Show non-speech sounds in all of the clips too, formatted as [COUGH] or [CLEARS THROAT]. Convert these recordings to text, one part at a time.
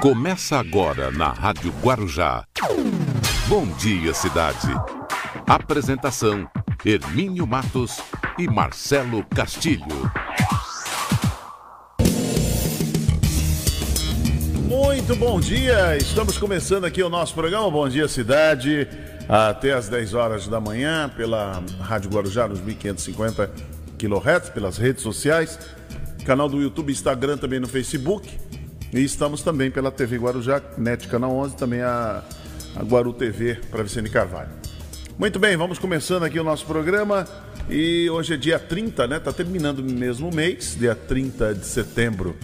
Começa agora na Rádio Guarujá. Bom dia, cidade. Apresentação: Hermínio Matos e Marcelo Castilho. Muito bom dia! Estamos começando aqui o nosso programa Bom Dia Cidade, até às 10 horas da manhã, pela Rádio Guarujá, nos 1550 kHz, pelas redes sociais, canal do YouTube, Instagram, também no Facebook. E estamos também pela TV Guarujá, NET Canal 11, também a, a Guaru TV para Vicente Carvalho. Muito bem, vamos começando aqui o nosso programa. E hoje é dia 30, né? Tá terminando o mesmo mês, dia 30 de setembro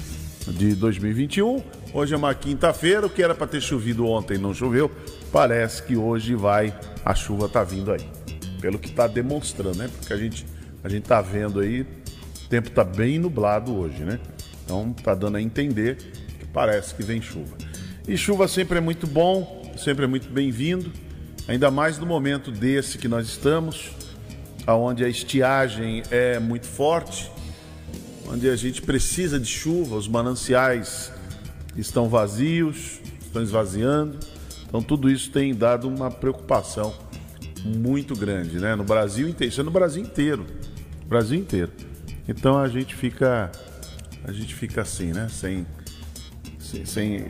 de 2021. Hoje é uma quinta-feira, o que era para ter chovido ontem não choveu. Parece que hoje vai, a chuva tá vindo aí. Pelo que tá demonstrando, né? Porque a gente a gente tá vendo aí, o tempo tá bem nublado hoje, né? Então tá dando a entender parece que vem chuva. E chuva sempre é muito bom, sempre é muito bem-vindo, ainda mais no momento desse que nós estamos, onde a estiagem é muito forte, onde a gente precisa de chuva, os mananciais estão vazios, estão esvaziando. Então tudo isso tem dado uma preocupação muito grande, né? No Brasil inteiro, isso é no Brasil inteiro, Brasil inteiro. Então a gente fica, a gente fica assim, né? Sem sem,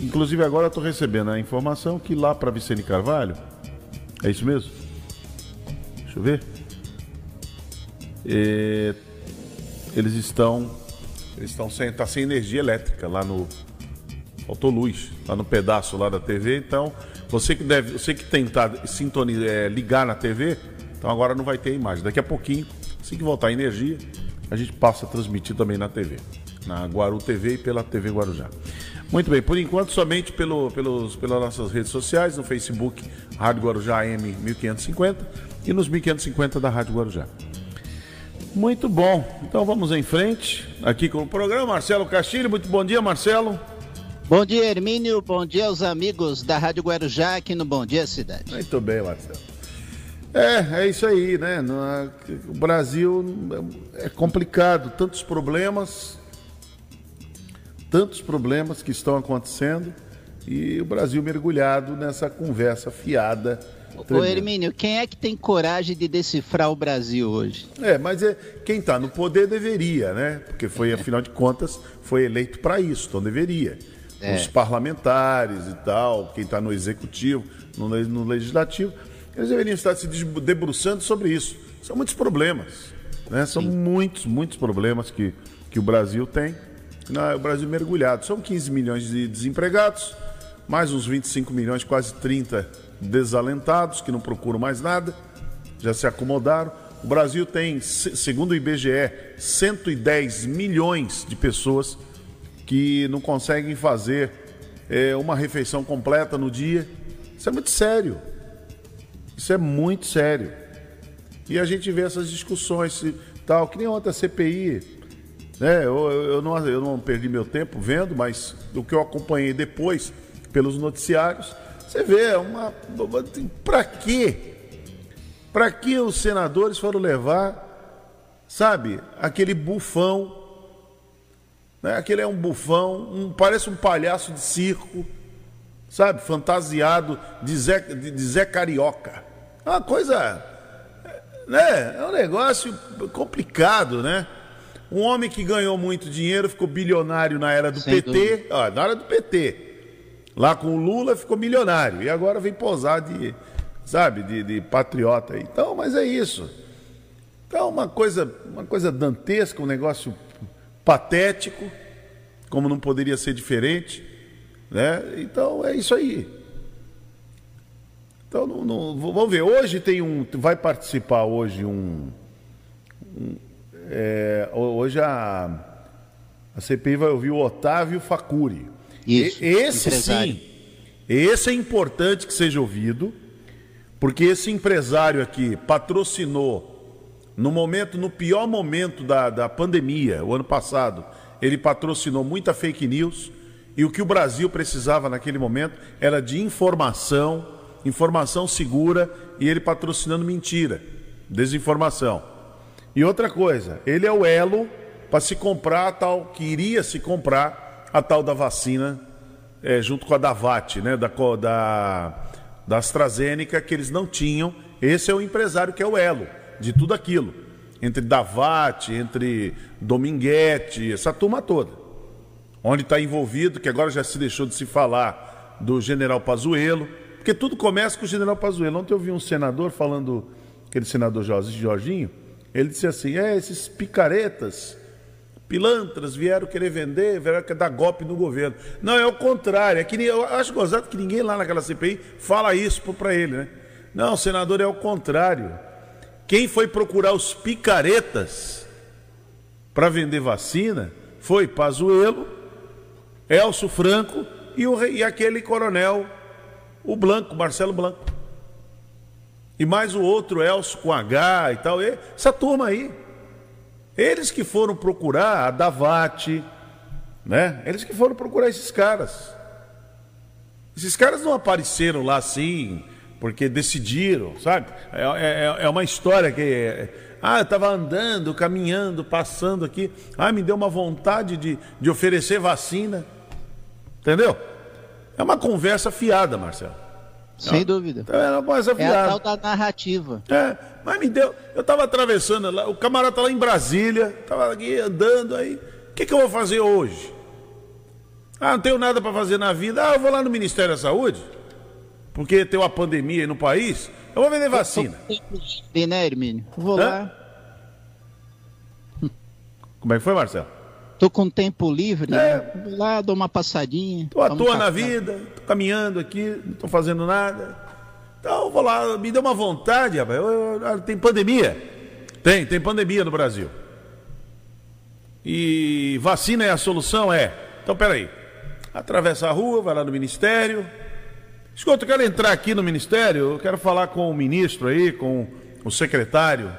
inclusive agora estou recebendo a informação que lá para Vicente Carvalho, é isso mesmo? Deixa eu ver. É, eles estão, eles estão sem, tá sem energia elétrica lá no, faltou luz lá no pedaço lá da TV. Então você que deve, você que tentar sintonizar, é, ligar na TV, então agora não vai ter imagem. Daqui a pouquinho, assim que voltar a energia, a gente passa a transmitir também na TV na Guaru TV e pela TV Guarujá. Muito bem, por enquanto somente pelo, pelos, pelas nossas redes sociais, no Facebook Rádio Guarujá M 1550 e nos 1550 da Rádio Guarujá. Muito bom, então vamos em frente aqui com o programa. Marcelo Castilho, muito bom dia, Marcelo. Bom dia, Hermínio. Bom dia aos amigos da Rádio Guarujá aqui no Bom Dia Cidade. Muito bem, Marcelo. É, é isso aí, né? O Brasil é complicado, tantos problemas, tantos problemas que estão acontecendo e o Brasil mergulhado nessa conversa fiada. Ô Hermínio, quem é que tem coragem de decifrar o Brasil hoje? É, mas é, quem está no poder deveria, né? Porque foi, [LAUGHS] afinal de contas, foi eleito para isso, então deveria. É. Os parlamentares e tal, quem está no executivo, no, no legislativo, eles deveriam estar se debruçando sobre isso. São muitos problemas, né? São Sim. muitos, muitos problemas que, que o Brasil tem o Brasil mergulhado. São 15 milhões de desempregados, mais uns 25 milhões, quase 30 desalentados que não procuram mais nada, já se acomodaram. O Brasil tem, segundo o IBGE, 110 milhões de pessoas que não conseguem fazer é, uma refeição completa no dia. Isso é muito sério. Isso é muito sério. E a gente vê essas discussões tal, que nem ontem a CPI né? Eu, eu, não, eu não perdi meu tempo vendo, mas o que eu acompanhei depois pelos noticiários, você vê é uma. Para quê? Para que os senadores foram levar, sabe, aquele bufão, né? aquele é um bufão, um, parece um palhaço de circo, sabe, fantasiado de Zé, de, de Zé Carioca. É uma coisa, né? É um negócio complicado, né? Um homem que ganhou muito dinheiro, ficou bilionário na era do Sem PT, ó, na era do PT. Lá com o Lula ficou milionário. E agora vem posar de, sabe, de, de patriota. Então, mas é isso. Então, uma coisa, uma coisa dantesca, um negócio patético, como não poderia ser diferente. Né? Então, é isso aí. Então, não, não, vamos ver. Hoje tem um. Vai participar hoje um, um é, hoje a, a CPI vai ouvir o Otávio Facuri. Isso, e, esse empresário. sim, esse é importante que seja ouvido, porque esse empresário aqui patrocinou no momento, no pior momento da, da pandemia, o ano passado, ele patrocinou muita fake news e o que o Brasil precisava naquele momento era de informação, informação segura e ele patrocinando mentira, desinformação. E outra coisa, ele é o elo para se comprar a tal, que iria se comprar a tal da vacina é, junto com a Davat, né? Da, da, da AstraZeneca, que eles não tinham. Esse é o empresário que é o elo de tudo aquilo. Entre Davat, entre Dominguete, essa turma toda. Onde está envolvido, que agora já se deixou de se falar do general Pazuello, porque tudo começa com o general Pazuello. Ontem eu vi um senador falando, aquele senador Jorginho, ele disse assim: é, esses picaretas, pilantras vieram querer vender, vieram querer dar golpe no governo. Não, é o contrário. É que, eu acho gozado que ninguém lá naquela CPI fala isso para ele, né? Não, senador, é o contrário. Quem foi procurar os picaretas para vender vacina foi Pazuello, Elcio Franco e, o, e aquele coronel, o Blanco, Marcelo Blanco. E mais o outro, Elcio com H e tal. Essa turma aí. Eles que foram procurar a Davate, né? Eles que foram procurar esses caras. Esses caras não apareceram lá assim, porque decidiram, sabe? É, é, é uma história que. É, ah, eu estava andando, caminhando, passando aqui. Ah, me deu uma vontade de, de oferecer vacina. Entendeu? É uma conversa fiada, Marcelo. Sem dúvida. É uma conversa fiada. É a tal da narrativa. É, mas me deu. Eu estava atravessando lá, o camarada tá lá em Brasília, estava aqui andando aí. O que, que eu vou fazer hoje? Ah, não tenho nada para fazer na vida. Ah, eu vou lá no Ministério da Saúde porque tem uma pandemia aí no país, eu vou vender vacina. E né, Hermínio? Vou Hã? lá. Como é que foi, Marcelo? Tô com tempo livre, é. né? vou lá, dou uma passadinha. Tô à toa na vida, tô caminhando aqui, não tô fazendo nada. Então, vou lá, me deu uma vontade, rapaz. Eu, eu, eu, tem pandemia. Tem, tem pandemia no Brasil. E vacina é a solução? É. Então, peraí. Atravessa a rua, vai lá no ministério, Escuta, eu quero entrar aqui no ministério, eu quero falar com o ministro aí, com o secretário,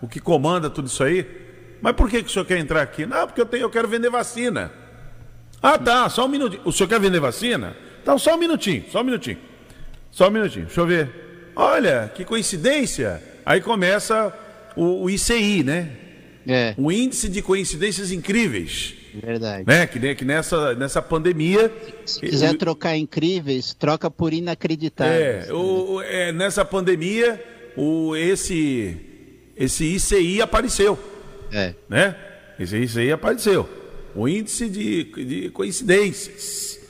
o que comanda tudo isso aí. Mas por que, que o senhor quer entrar aqui? Não, porque eu, tenho, eu quero vender vacina. Ah, tá, só um minutinho. O senhor quer vender vacina? Então, só um minutinho, só um minutinho. Só um minutinho, deixa eu ver. Olha, que coincidência. Aí começa o, o ICI, né? É. O índice de coincidências incríveis. Verdade. Né? Que, que nessa, nessa pandemia. Se quiser trocar incríveis, troca por inacreditáveis. É, o, é nessa pandemia, o, esse, esse ICI apareceu. É. Né? Esse ICI apareceu. O índice de, de coincidências.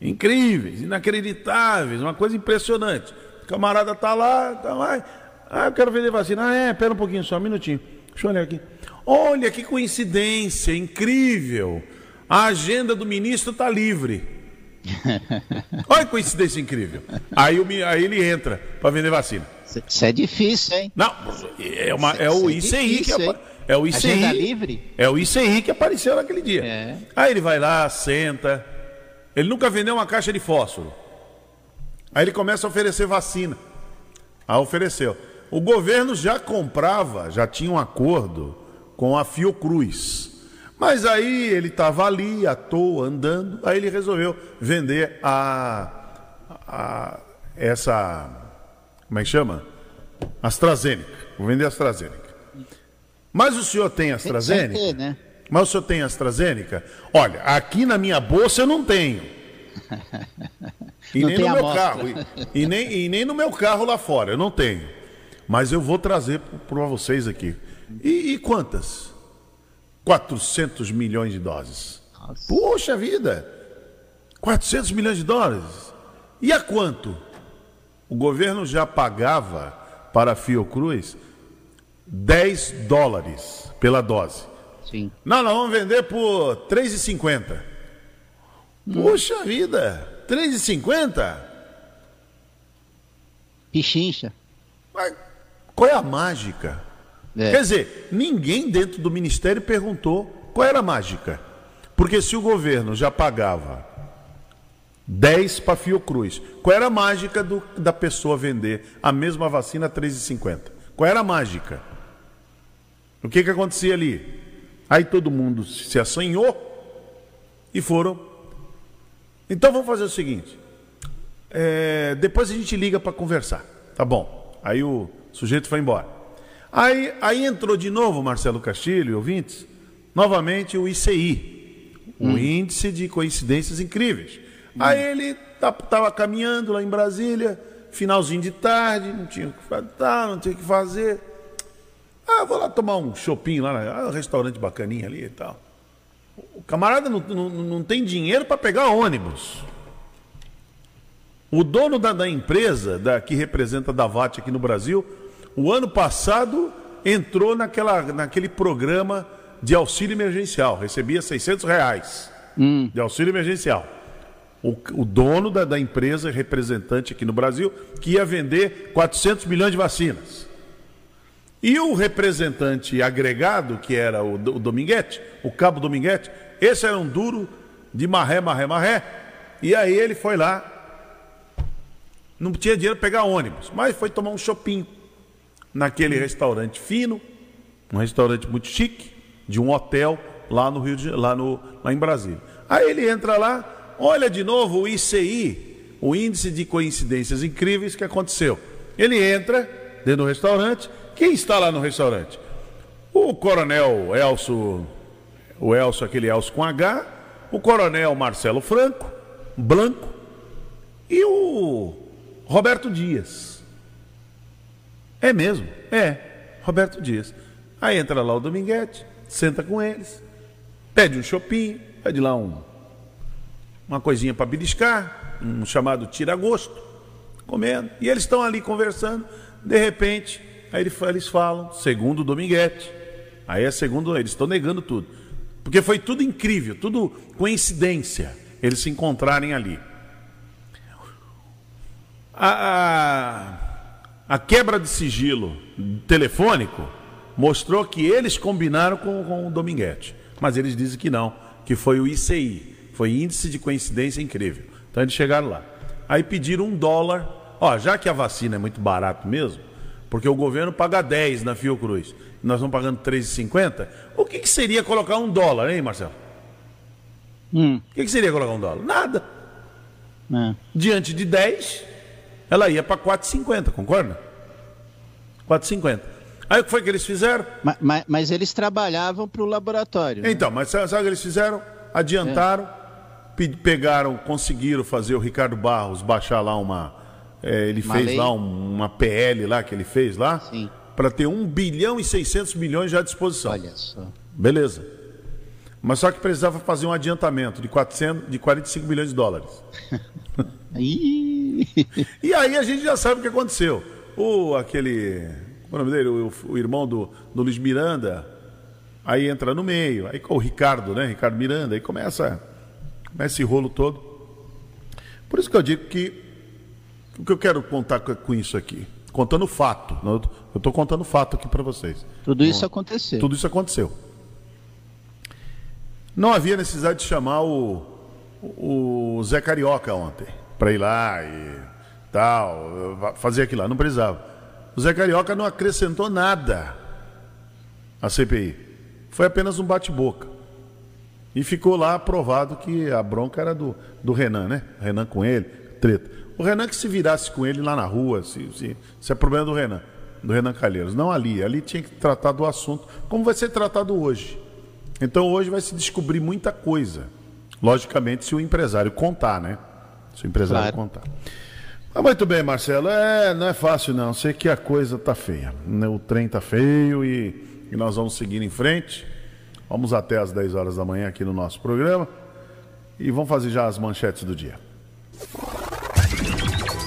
Incríveis, inacreditáveis, uma coisa impressionante. O camarada tá lá, tá lá. Ah, eu quero vender vacina. Ah, é, pera um pouquinho só, um minutinho. Deixa eu olhar aqui. Olha que coincidência incrível. A agenda do ministro está livre. [LAUGHS] Olha que coincidência incrível. Aí, o, aí ele entra para vender vacina. Isso é difícil, hein? Não, é, uma, é o ICI é difícil, que é o ICI. Agenda livre? É o ICI que apareceu naquele dia. É. Aí ele vai lá, senta. Ele nunca vendeu uma caixa de fósforo. Aí ele começa a oferecer vacina. Aí ofereceu. O governo já comprava, já tinha um acordo com a Fiocruz. Mas aí ele estava ali, à toa, andando, aí ele resolveu vender a, a essa. Como é que chama? AstraZeneca. Vou vender a AstraZeneca. Mas o senhor tem AstraZeneca? Tem né? Mas o senhor tem AstraZeneca? Olha, aqui na minha bolsa eu não tenho. [LAUGHS] E não nem no meu amostra. carro. E, e, nem, e nem no meu carro lá fora, eu não tenho. Mas eu vou trazer para vocês aqui. E, e, quantas? 400 milhões de doses. Nossa. Poxa vida! 400 milhões de dólares. E a quanto? O governo já pagava para a Fiocruz 10 dólares pela dose. Sim. Não, nós vamos vender por 3,50. Hum. Poxa vida! 3,50? Pichincha. Mas qual é a mágica? É. Quer dizer, ninguém dentro do ministério perguntou qual era a mágica. Porque se o governo já pagava 10 para Fiocruz, qual era a mágica do, da pessoa vender a mesma vacina a 3,50? Qual era a mágica? O que, que acontecia ali? Aí todo mundo se assanhou e foram. Então vamos fazer o seguinte: é, depois a gente liga para conversar. Tá bom. Aí o sujeito foi embora. Aí, aí entrou de novo, Marcelo Castilho e ouvintes, novamente o ICI, o hum. Índice de Coincidências Incríveis. Aí ele estava caminhando lá em Brasília, finalzinho de tarde, não tinha o que fazer, não tinha o que fazer. Ah, vou lá tomar um shopping lá, ah, um restaurante bacaninha ali e tal. O camarada não, não, não tem dinheiro para pegar ônibus. O dono da, da empresa da, que representa a Davat aqui no Brasil, o ano passado entrou naquela, naquele programa de auxílio emergencial, recebia 600 reais hum. de auxílio emergencial. O, o dono da, da, empresa representante aqui no Brasil que ia vender 400 milhões de vacinas. E o representante agregado, que era o, o Dominguete, o Cabo Dominguete, esse era um duro de marré, marré, marré. E aí ele foi lá não tinha dinheiro para pegar ônibus, mas foi tomar um shopping naquele restaurante fino, um restaurante muito chique, de um hotel lá no Rio de, lá, no, lá em Brasília. Aí ele entra lá, olha de novo o ICI, o índice de coincidências incríveis que aconteceu. Ele entra dentro do restaurante, quem está lá no restaurante? O coronel Elso, o Elso, aquele Elso com H, o coronel Marcelo Franco, Blanco, e o Roberto Dias. É mesmo? É, Roberto Dias. Aí entra lá o Dominguete, senta com eles, pede um shopping, pede lá um, uma coisinha para beliscar, um chamado tira-gosto, comendo. E eles estão ali conversando, de repente, aí eles falam, segundo Dominguete. Aí é segundo, eles estão negando tudo. Porque foi tudo incrível, tudo coincidência, eles se encontrarem ali a, a, quebra de sigilo telefônico mostrou que eles combinaram com, com o Dominguete. Mas eles dizem que não, que foi o ICI, foi índice de coincidência incrível. Então eles chegaram lá. Aí pediram um dólar. Ó, já que a vacina é muito barato mesmo, porque o governo paga 10 na Fiocruz, nós estamos pagando 3,50, o que, que, seria colocar um dólar, hein, Marcelo? Hum. O que, que, seria colocar um dólar? Nada. É. Diante de 10, ela ia para 4,50, concorda? 4,50. Aí o que foi que eles fizeram? Mas, mas, mas eles trabalhavam para o laboratório. Né? Então, mas sabe o que eles fizeram? Adiantaram, é. pegaram, conseguiram fazer o Ricardo Barros baixar lá uma. É, ele uma fez lei. lá um, uma PL lá que ele fez lá. Para ter 1 bilhão e 600 milhões já à disposição. Olha só. Beleza. Mas só que precisava fazer um adiantamento de, 400, de 45 milhões de dólares. [LAUGHS] e aí a gente já sabe o que aconteceu. O, aquele. Como é o nome dele? O, o irmão do, do Luiz Miranda. Aí entra no meio. Aí o Ricardo, né? Ricardo Miranda. Aí começa, começa esse rolo todo. Por isso que eu digo que o que eu quero contar com isso aqui? Contando fato. Eu estou contando fato aqui para vocês. Tudo isso aconteceu. Tudo isso aconteceu. Não havia necessidade de chamar o, o Zé Carioca ontem para ir lá e tal, fazer aquilo lá. Não precisava. O Zé Carioca não acrescentou nada à CPI. Foi apenas um bate-boca. E ficou lá aprovado que a bronca era do, do Renan, né? Renan com ele, treta. O Renan que se virasse com ele lá na rua, se, se, se é problema do Renan, do Renan Calheiros. Não ali. Ali tinha que tratar do assunto, como vai ser tratado hoje. Então hoje vai se descobrir muita coisa. Logicamente, se o empresário contar, né? Se o empresário claro. contar. Ah, muito bem, Marcelo. É, não é fácil, não. Sei que a coisa tá feia. O trem tá feio e, e nós vamos seguir em frente. Vamos até às 10 horas da manhã aqui no nosso programa. E vamos fazer já as manchetes do dia.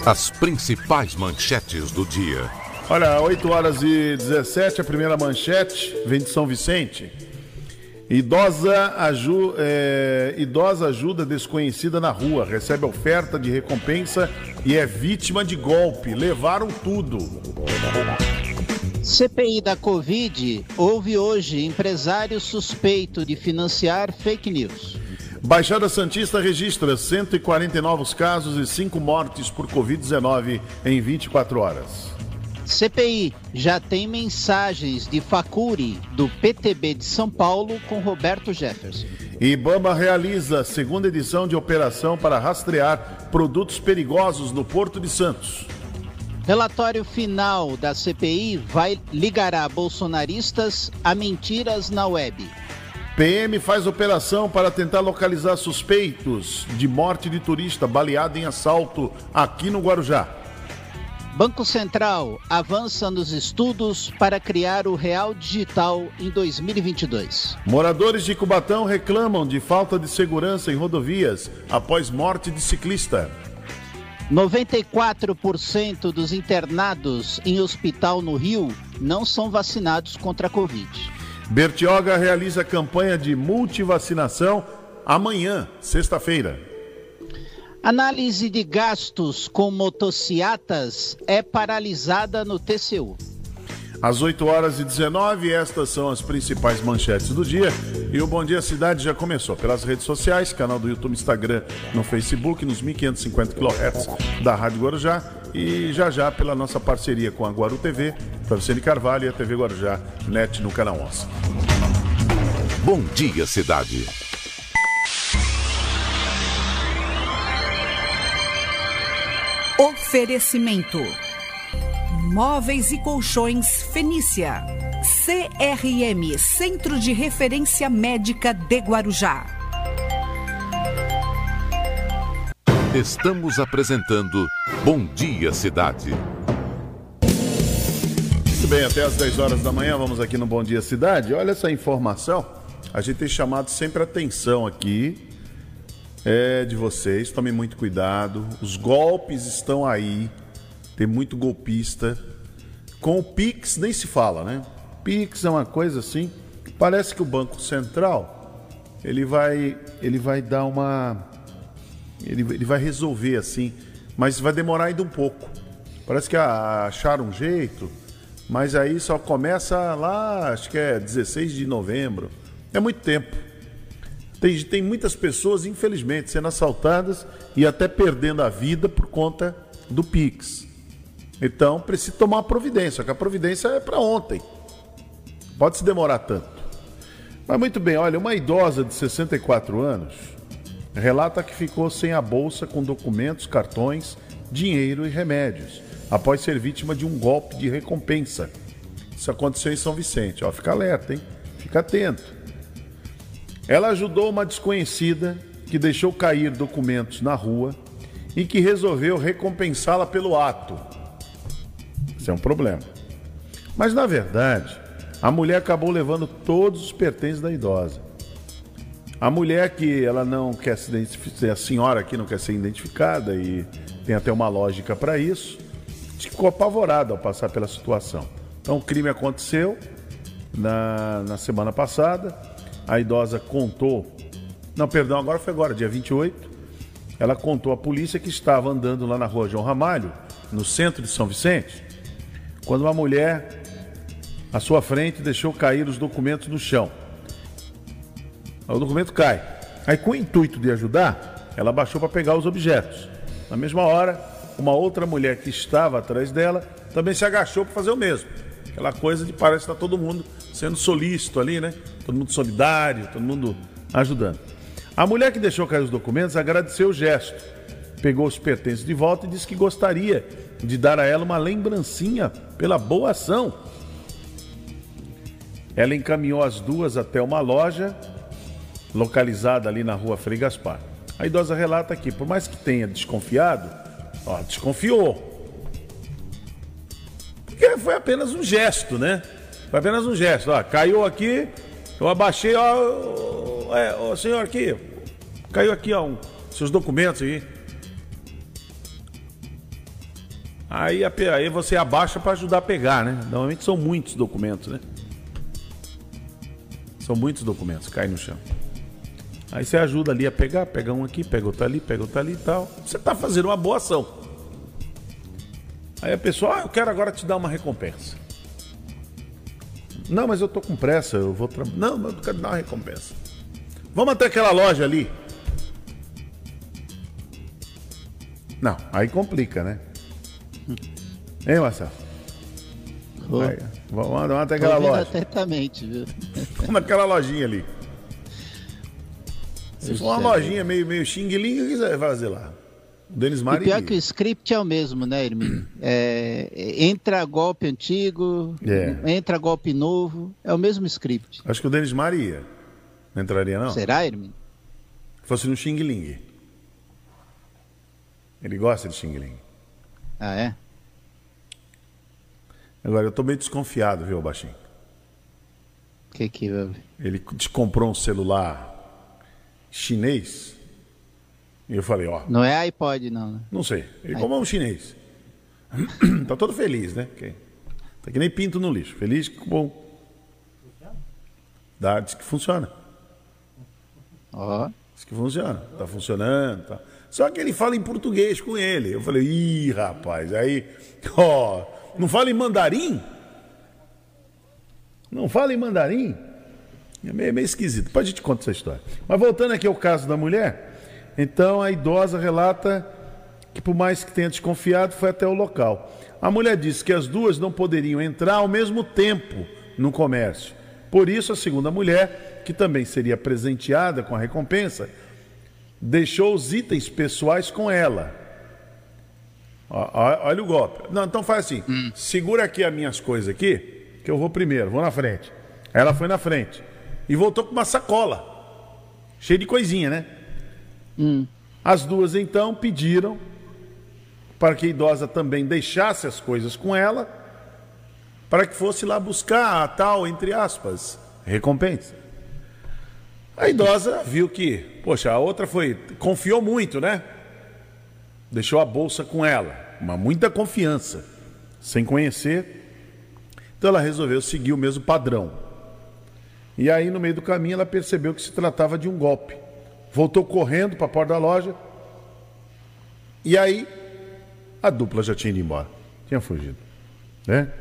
As principais manchetes do dia. Olha, 8 horas e 17, a primeira manchete vem de São Vicente. Idosa, aju, é, idosa ajuda desconhecida na rua, recebe oferta de recompensa e é vítima de golpe. Levaram tudo. CPI da Covid houve hoje empresário suspeito de financiar fake news. Baixada Santista registra 140 novos casos e 5 mortes por Covid-19 em 24 horas. CPI já tem mensagens de Facuri do PTB de São Paulo com Roberto Jefferson. Ibama realiza a segunda edição de operação para rastrear produtos perigosos no Porto de Santos. Relatório final da CPI vai ligará bolsonaristas a mentiras na web. PM faz operação para tentar localizar suspeitos de morte de turista baleado em assalto aqui no Guarujá. Banco Central avança nos estudos para criar o Real Digital em 2022. Moradores de Cubatão reclamam de falta de segurança em rodovias após morte de ciclista. 94% dos internados em hospital no Rio não são vacinados contra a Covid. Bertioga realiza campanha de multivacinação amanhã, sexta-feira. Análise de gastos com motociatas é paralisada no TCU. Às 8 horas e 19, estas são as principais manchetes do dia. E o Bom Dia Cidade já começou pelas redes sociais, canal do YouTube, Instagram, no Facebook, nos 1550 kHz da Rádio Guarujá. E já já pela nossa parceria com a Guaru TV, Francine Carvalho e a TV Guarujá, net no canal 11. Bom Dia Cidade. Oferecimento: Móveis e Colchões Fenícia. CRM Centro de Referência Médica de Guarujá. Estamos apresentando Bom Dia Cidade. Muito bem, até às 10 horas da manhã, vamos aqui no Bom Dia Cidade. Olha essa informação, a gente tem chamado sempre atenção aqui é de vocês, tomem muito cuidado. Os golpes estão aí, tem muito golpista. Com o Pix nem se fala, né? Pix é uma coisa assim. Parece que o Banco Central ele vai, ele vai dar uma, ele, ele vai resolver assim, mas vai demorar ainda um pouco. Parece que acharam um jeito, mas aí só começa lá, acho que é 16 de novembro. É muito tempo. Tem, tem muitas pessoas, infelizmente, sendo assaltadas e até perdendo a vida por conta do Pix. Então, precisa tomar providência, que a providência é para ontem. Pode se demorar tanto. Mas muito bem, olha, uma idosa de 64 anos relata que ficou sem a bolsa com documentos, cartões, dinheiro e remédios, após ser vítima de um golpe de recompensa. Isso aconteceu em São Vicente. Ó, fica alerta, hein? Fica atento. Ela ajudou uma desconhecida que deixou cair documentos na rua e que resolveu recompensá-la pelo ato. Isso é um problema. Mas na verdade, a mulher acabou levando todos os pertences da idosa. A mulher que ela não quer se identificar, a senhora que não quer ser identificada e tem até uma lógica para isso, ficou apavorada ao passar pela situação. Então o crime aconteceu na, na semana passada a idosa contou, não, perdão, agora foi agora, dia 28, ela contou à polícia que estava andando lá na rua João Ramalho, no centro de São Vicente, quando uma mulher à sua frente deixou cair os documentos no chão. O documento cai. Aí, com o intuito de ajudar, ela baixou para pegar os objetos. Na mesma hora, uma outra mulher que estava atrás dela também se agachou para fazer o mesmo. Aquela coisa de parece estar todo mundo sendo solícito ali, né? Todo mundo solidário, todo mundo ajudando. A mulher que deixou cair os documentos agradeceu o gesto, pegou os pertences de volta e disse que gostaria de dar a ela uma lembrancinha pela boa ação. Ela encaminhou as duas até uma loja localizada ali na rua Frei Gaspar. A idosa relata que, por mais que tenha desconfiado, ó, desconfiou, porque foi apenas um gesto, né? Foi apenas um gesto. Ó, caiu aqui, eu abaixei, ó, é, ó, senhor aqui, caiu aqui, ó, um, seus documentos aí. Aí, aí você abaixa para ajudar a pegar, né? Normalmente são muitos documentos, né? São muitos documentos, cai no chão. Aí você ajuda ali a pegar, pega um aqui, pega outro ali, pega outro ali e tal. Você está fazendo uma boa ação. Aí a pessoa, ah, eu quero agora te dar uma recompensa. Não, mas eu tô com pressa, eu vou trabalhar. Não, mas eu quero dar uma recompensa. Vamos até aquela loja ali. Não, aí complica, né? Hein, Marcelo? Aí, vamos, vamos até aquela loja. atentamente, viu? [LAUGHS] Vamos naquela lojinha ali. Se for uma lojinha meio, meio xing-ling, o que você vai fazer lá? Denis Mari... E pior que o script é o mesmo, né, Hermínio? [CLEARS THROAT] É, entra golpe antigo, é. entra golpe novo, é o mesmo script. Acho que o Denis Maria. Não entraria, não? Será, Hermínio? Fosse no Xing Ling. Ele gosta de Xing Ling. Ah, é? Agora, eu tô meio desconfiado, viu, Baixinho? O que que houve? Ele te comprou um celular chinês. E eu falei, ó. Não é iPod, não, né? Não sei. Ele comprou um chinês. [CLEARS THROAT] tá todo feliz, né? Tá que nem pinto no lixo. Feliz que bom. Dá, diz que funciona. Ó, Diz que funciona. Tá funcionando. Tá. Só que ele fala em português com ele. Eu falei, ih, rapaz, aí. [LAUGHS] Ó, não fala em mandarim? Não fala em mandarim? É meio, meio esquisito. Depois a gente conta essa história. Mas voltando aqui ao caso da mulher, então a idosa relata que, por mais que tenha desconfiado, foi até o local. A mulher disse que as duas não poderiam entrar ao mesmo tempo no comércio. Por isso, a segunda mulher, que também seria presenteada com a recompensa, deixou os itens pessoais com ela. Ó, Olha o golpe. Não, então faz assim: segura aqui as minhas coisas aqui, que eu vou primeiro, vou na frente. Ela foi na frente e voltou com uma sacola, cheia de coisinha, né? As duas então pediram para que a idosa também deixasse as coisas com ela, para que fosse lá buscar a tal, entre aspas, recompensa. A idosa viu que, poxa, a outra foi, confiou muito, né? Deixou a bolsa com ela, uma muita confiança, sem conhecer. Então ela resolveu seguir o mesmo padrão. E aí, no meio do caminho, ela percebeu que se tratava de um golpe. Voltou correndo para a porta da loja. E aí, a dupla já tinha ido embora. Tinha fugido. Né?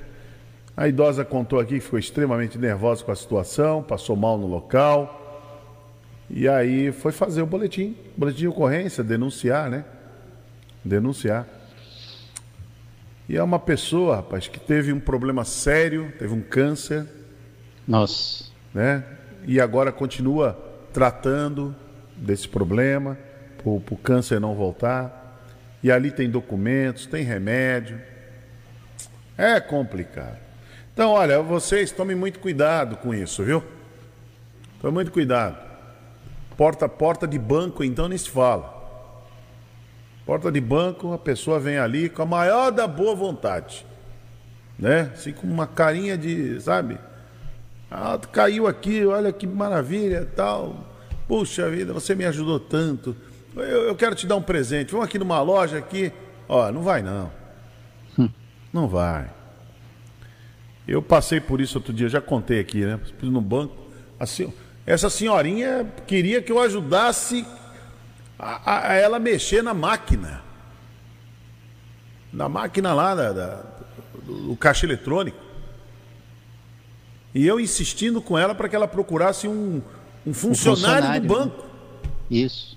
A idosa contou aqui que ficou extremamente nervosa com a situação, passou mal no local. E aí foi fazer o boletim. Boletim de ocorrência, denunciar, né? Denunciar. E é uma pessoa, rapaz, que teve um problema sério, teve um câncer, nossa. né? E agora continua tratando desse problema, para o câncer não voltar. E ali tem documentos, tem remédio. É complicado. Então, olha, vocês tomem muito cuidado com isso, viu? Tomem muito cuidado. Porta a porta de banco, então, nem se fala. Porta de banco, a pessoa vem ali com a maior da boa vontade. Né? Assim, com uma carinha de, sabe? Ah, caiu aqui, olha que maravilha, tal. Puxa vida, você me ajudou tanto. Eu, eu quero te dar um presente. Vamos aqui numa loja aqui. Ó, não vai não. Não vai. Eu passei por isso outro dia, já contei aqui, né? No banco. Assim, essa senhorinha queria que eu ajudasse a, a- ela mexer na máquina. Na máquina lá da, da- do, caixa eletrônico. E eu insistindo com ela para que ela procurasse um, um funcionário, funcionário, do né? banco. Isso.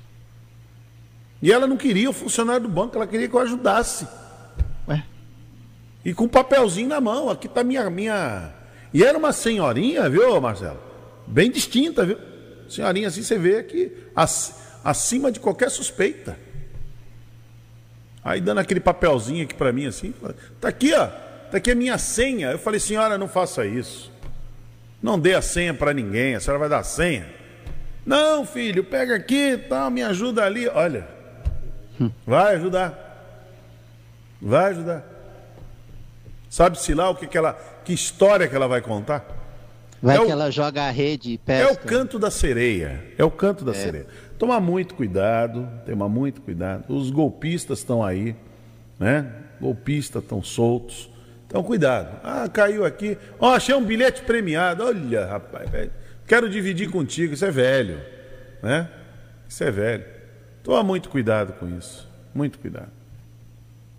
E ela não queria o funcionário do banco, ela queria que eu ajudasse. Ué, E com um papelzinho na mão, aqui tá minha minha. E era uma senhorinha, viu, Marcelo? Bem distinta, viu? Senhorinha assim você vê que acima de qualquer suspeita. Aí dando aquele papelzinho aqui pra mim assim, tá aqui, ó. Tá aqui a minha senha. Eu falei, senhora, não faça isso. Não dê a senha pra ninguém, a senhora vai dar a senha. Não, filho, pega aqui, tá, me ajuda ali. Olha. Vai ajudar. Vai ajudar. Sabe-se lá o que, que ela. Que história que ela vai contar? vai É o- que ela joga a rede e É o pesca. canto da sereia. É o canto da sereia. Tomar muito cuidado, tomar muito cuidado. Os golpistas estão aí, né? Golpistas estão soltos. Então, cuidado. Ah, caiu aqui. Ó, achei um bilhete premiado. Olha, rapaz, velho. Quero dividir contigo. Isso é velho, né? Isso é velho. Toma muito cuidado com isso. Muito cuidado.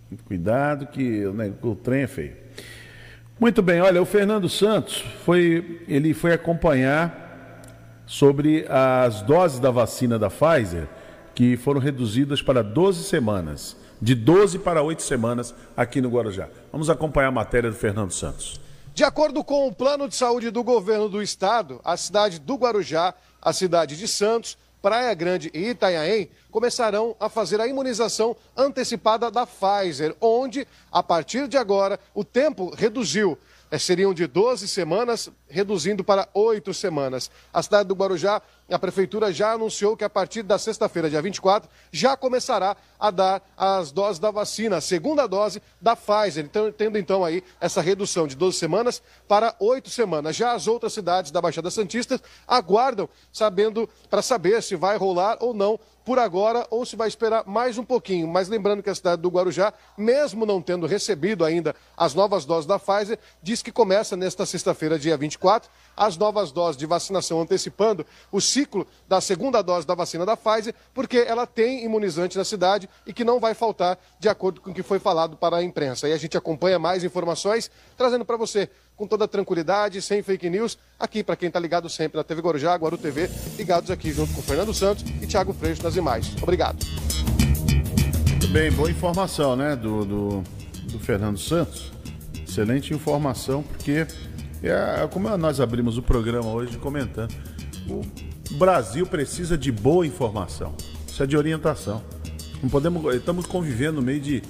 Muito cuidado que né, o trem é feio. Muito bem, olha, o Fernando Santos foi, ele foi acompanhar sobre as doses da vacina da Pfizer que foram reduzidas para 12 semanas, de 12 para 8 semanas aqui no Guarujá. Vamos acompanhar a matéria do Fernando Santos. De acordo com o plano de saúde do governo do estado, a cidade do Guarujá, a cidade de Santos, Praia Grande e Itanhaém começarão a fazer a imunização antecipada da Pfizer, onde, a partir de agora, o tempo reduziu seriam de 12 semanas, reduzindo para 8 semanas. A cidade do Guarujá, a prefeitura já anunciou que a partir da sexta-feira, dia 24, já começará a dar as doses da vacina, a segunda dose da Pfizer, então, tendo então aí essa redução de 12 semanas para 8 semanas. Já as outras cidades da Baixada Santista aguardam, sabendo para saber se vai rolar ou não por agora ou se vai esperar mais um pouquinho. Mas lembrando que a cidade do Guarujá, mesmo não tendo recebido ainda as novas doses da Pfizer, diz que começa nesta sexta-feira, dia 24, as novas doses de vacinação, antecipando o ciclo da segunda dose da vacina da Pfizer, porque ela tem imunizante na cidade e que não vai faltar, de acordo com o que foi falado para a imprensa. E a gente acompanha mais informações, trazendo para você com toda tranquilidade, sem fake news, aqui para quem está ligado sempre na TV Guarujá, Guaru TV, ligados aqui junto com Fernando Santos e Thiago Freixo nas imagens. Obrigado. Muito bem, boa informação, né, do, do, do Fernando Santos. Excelente informação, porque é, como nós abrimos o programa hoje comentando, o Brasil precisa de boa informação, precisa de orientação. Não podemos, estamos convivendo no meio de,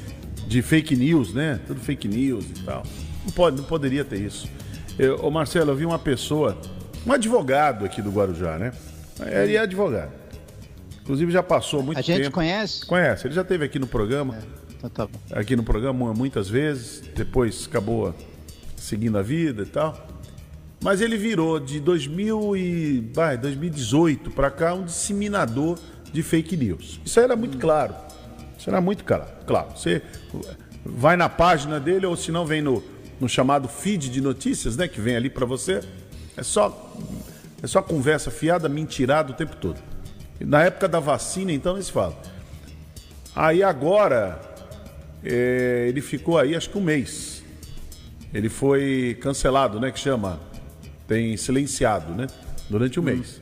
de fake news, né? Tudo fake news e tal. Não, pode, não poderia ter isso. Eu, ô Marcelo, eu vi uma pessoa, um advogado aqui do Guarujá, né? Ele é advogado. Inclusive já passou muito tempo. A gente tempo. conhece? Conhece. Ele já esteve aqui no programa. É, então tá bom. Aqui no programa muitas vezes. Depois acabou seguindo a vida e tal. Mas ele virou de 2000 e, vai, 2018 para cá um disseminador de fake news. Isso era muito claro. Isso era muito claro. Claro. Você vai na página dele ou se não vem no no chamado feed de notícias, né, que vem ali para você. É só é só conversa fiada, mentirada o tempo todo. Na época da vacina, então, eles falam. Aí agora, é, ele ficou aí acho que um mês. Ele foi cancelado, né? Que chama. Tem silenciado, né? Durante um hum. mês.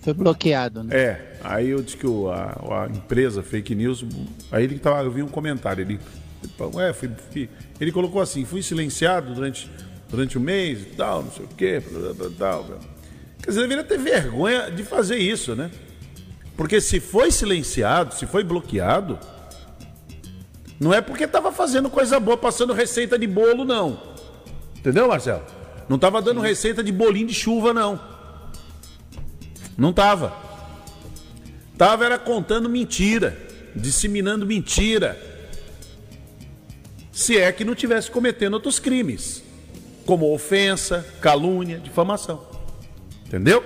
Foi bloqueado, né? É. Aí eu disse que o, a, a empresa Fake News. Aí ele tava, eu vi um comentário. Ele é, fui, fui, ele colocou assim, fui silenciado durante, durante um mês e tal, não sei o quê, tal. Quer dizer, deveria ter vergonha de fazer isso, né? Porque se foi silenciado, se foi bloqueado, não é porque estava fazendo coisa boa, passando receita de bolo, não. Entendeu, Marcelo? Não estava dando receita de bolinho de chuva, não. Não estava. Tava era contando mentira, disseminando mentira se é que não tivesse cometendo outros crimes, como ofensa, calúnia, difamação. Entendeu?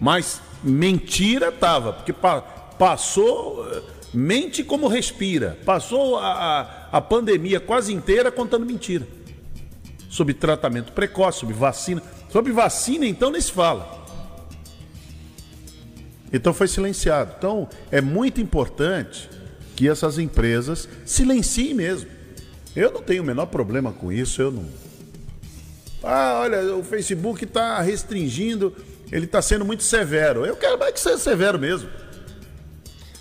Mas mentira estava, porque pa passou, eh, mente como respira, passou a, a, a pandemia quase inteira contando mentira. Sobre tratamento precoce, sobre vacina. Sobre vacina, então, nem se fala. Então foi silenciado. Então é muito importante que essas empresas silenciem mesmo. Eu não tenho o menor problema com isso, eu não. Ah, olha, o Facebook está restringindo, ele está sendo muito severo. Eu quero mais que seja severo mesmo.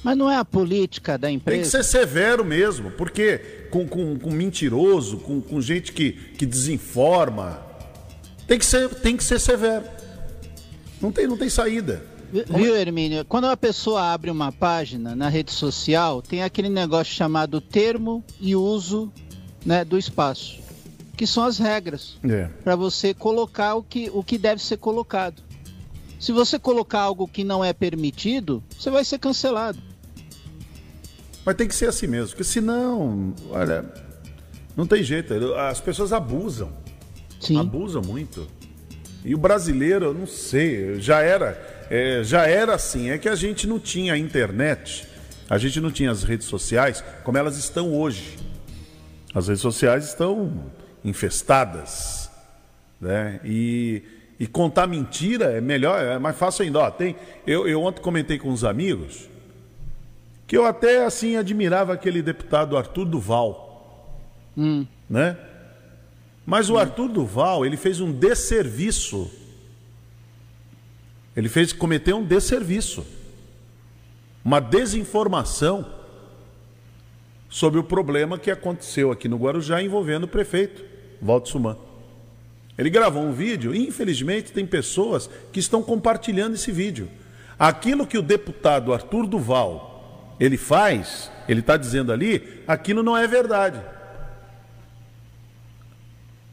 Mas não é a política da empresa? Tem que ser severo mesmo, porque com, com, com mentiroso, com, com gente que, que desinforma, tem que, ser, tem que ser severo. Não tem, não tem saída. Viu, Hermínio? Quando uma pessoa abre uma página na rede social, tem aquele negócio chamado termo e uso né, do espaço, que são as regras é. para você colocar o que, o que deve ser colocado. Se você colocar algo que não é permitido, você vai ser cancelado. Mas tem que ser assim mesmo, porque senão, olha, não tem jeito. As pessoas abusam. Sim. Abusam muito. E o brasileiro, eu não sei, já era, é, já era assim. É que a gente não tinha internet, a gente não tinha as redes sociais como elas estão hoje. As redes sociais estão infestadas, né? E, e contar mentira é melhor, é mais fácil ainda. Ó, tem, eu, eu ontem comentei com uns amigos que eu até assim admirava aquele deputado Arthur Duval, hum. né? Mas o hum. Arthur Duval ele fez um desserviço. Ele fez cometer um desserviço, uma desinformação sobre o problema que aconteceu aqui no Guarujá envolvendo o prefeito, Walter Suman. Ele gravou um vídeo e, infelizmente, tem pessoas que estão compartilhando esse vídeo. Aquilo que o deputado Arthur Duval ele faz, ele está dizendo ali, aquilo não é verdade.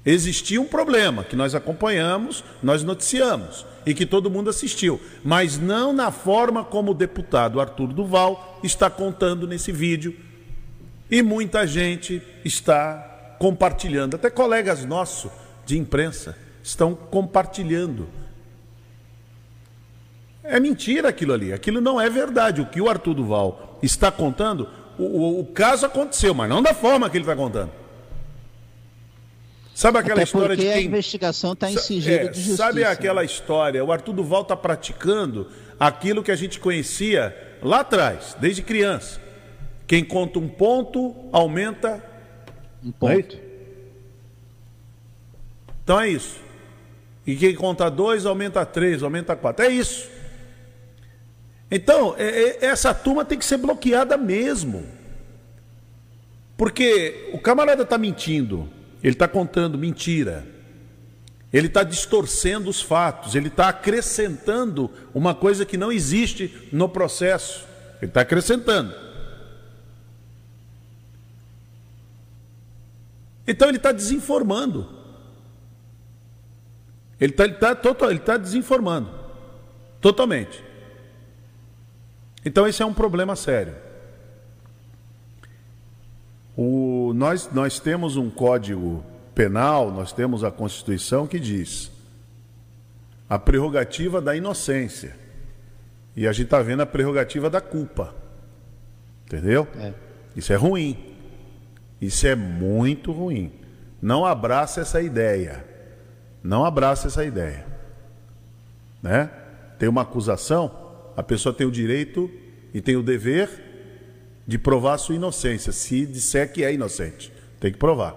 Existia um problema que nós acompanhamos, nós noticiamos e que todo mundo assistiu, mas não na forma como o deputado Arthur Duval está contando nesse vídeo. E muita gente está compartilhando, até colegas nossos de imprensa estão compartilhando. É mentira aquilo ali, aquilo não é verdade. O que o Arthur Duval está contando, o, o, o caso aconteceu, mas não da forma que ele está contando. Sabe aquela Até história de quem... a investigação está em sigilo é, de justiça. Sabe aquela história? O Arthur Duval está praticando aquilo que a gente conhecia lá atrás, desde criança. Quem conta um ponto, aumenta... Um é ponto. É então é isso. E quem conta dois, aumenta três, aumenta quatro. É isso. Então, é, é, essa turma tem que ser bloqueada mesmo. Porque o camarada está mentindo. Ele está contando mentira. Ele está distorcendo os fatos. Ele está acrescentando uma coisa que não existe no processo. Ele está acrescentando. Então ele está desinformando. Ele está ele tá, ele tá desinformando. Totalmente. Então esse é um problema sério. O, nós, nós temos um código penal, nós temos a Constituição que diz a prerrogativa da inocência. E a gente está vendo a prerrogativa da culpa. Entendeu? É. Isso é ruim. Isso é muito ruim. Não abraça essa ideia. Não abraça essa ideia. Né? Tem uma acusação, a pessoa tem o direito e tem o dever de provar a sua inocência, se disser que é inocente. Tem que provar.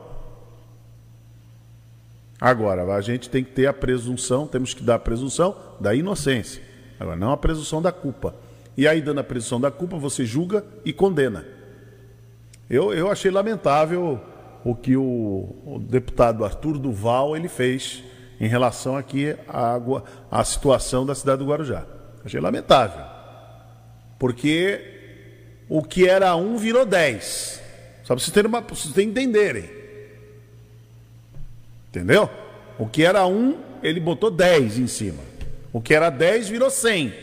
Agora, a gente tem que ter a presunção, temos que dar a presunção da inocência. Agora, não a presunção da culpa. E aí, dando a presunção da culpa, você julga e condena. Eu, eu achei lamentável o que o, o deputado Arthur Duval ele fez em relação aqui à, à situação da cidade do Guarujá. Achei lamentável. Porque o que era um virou dez. Só para vocês terem, uma, pra vocês entenderem. Entendeu? O que era um, ele botou dez em cima. O que era dez virou cem.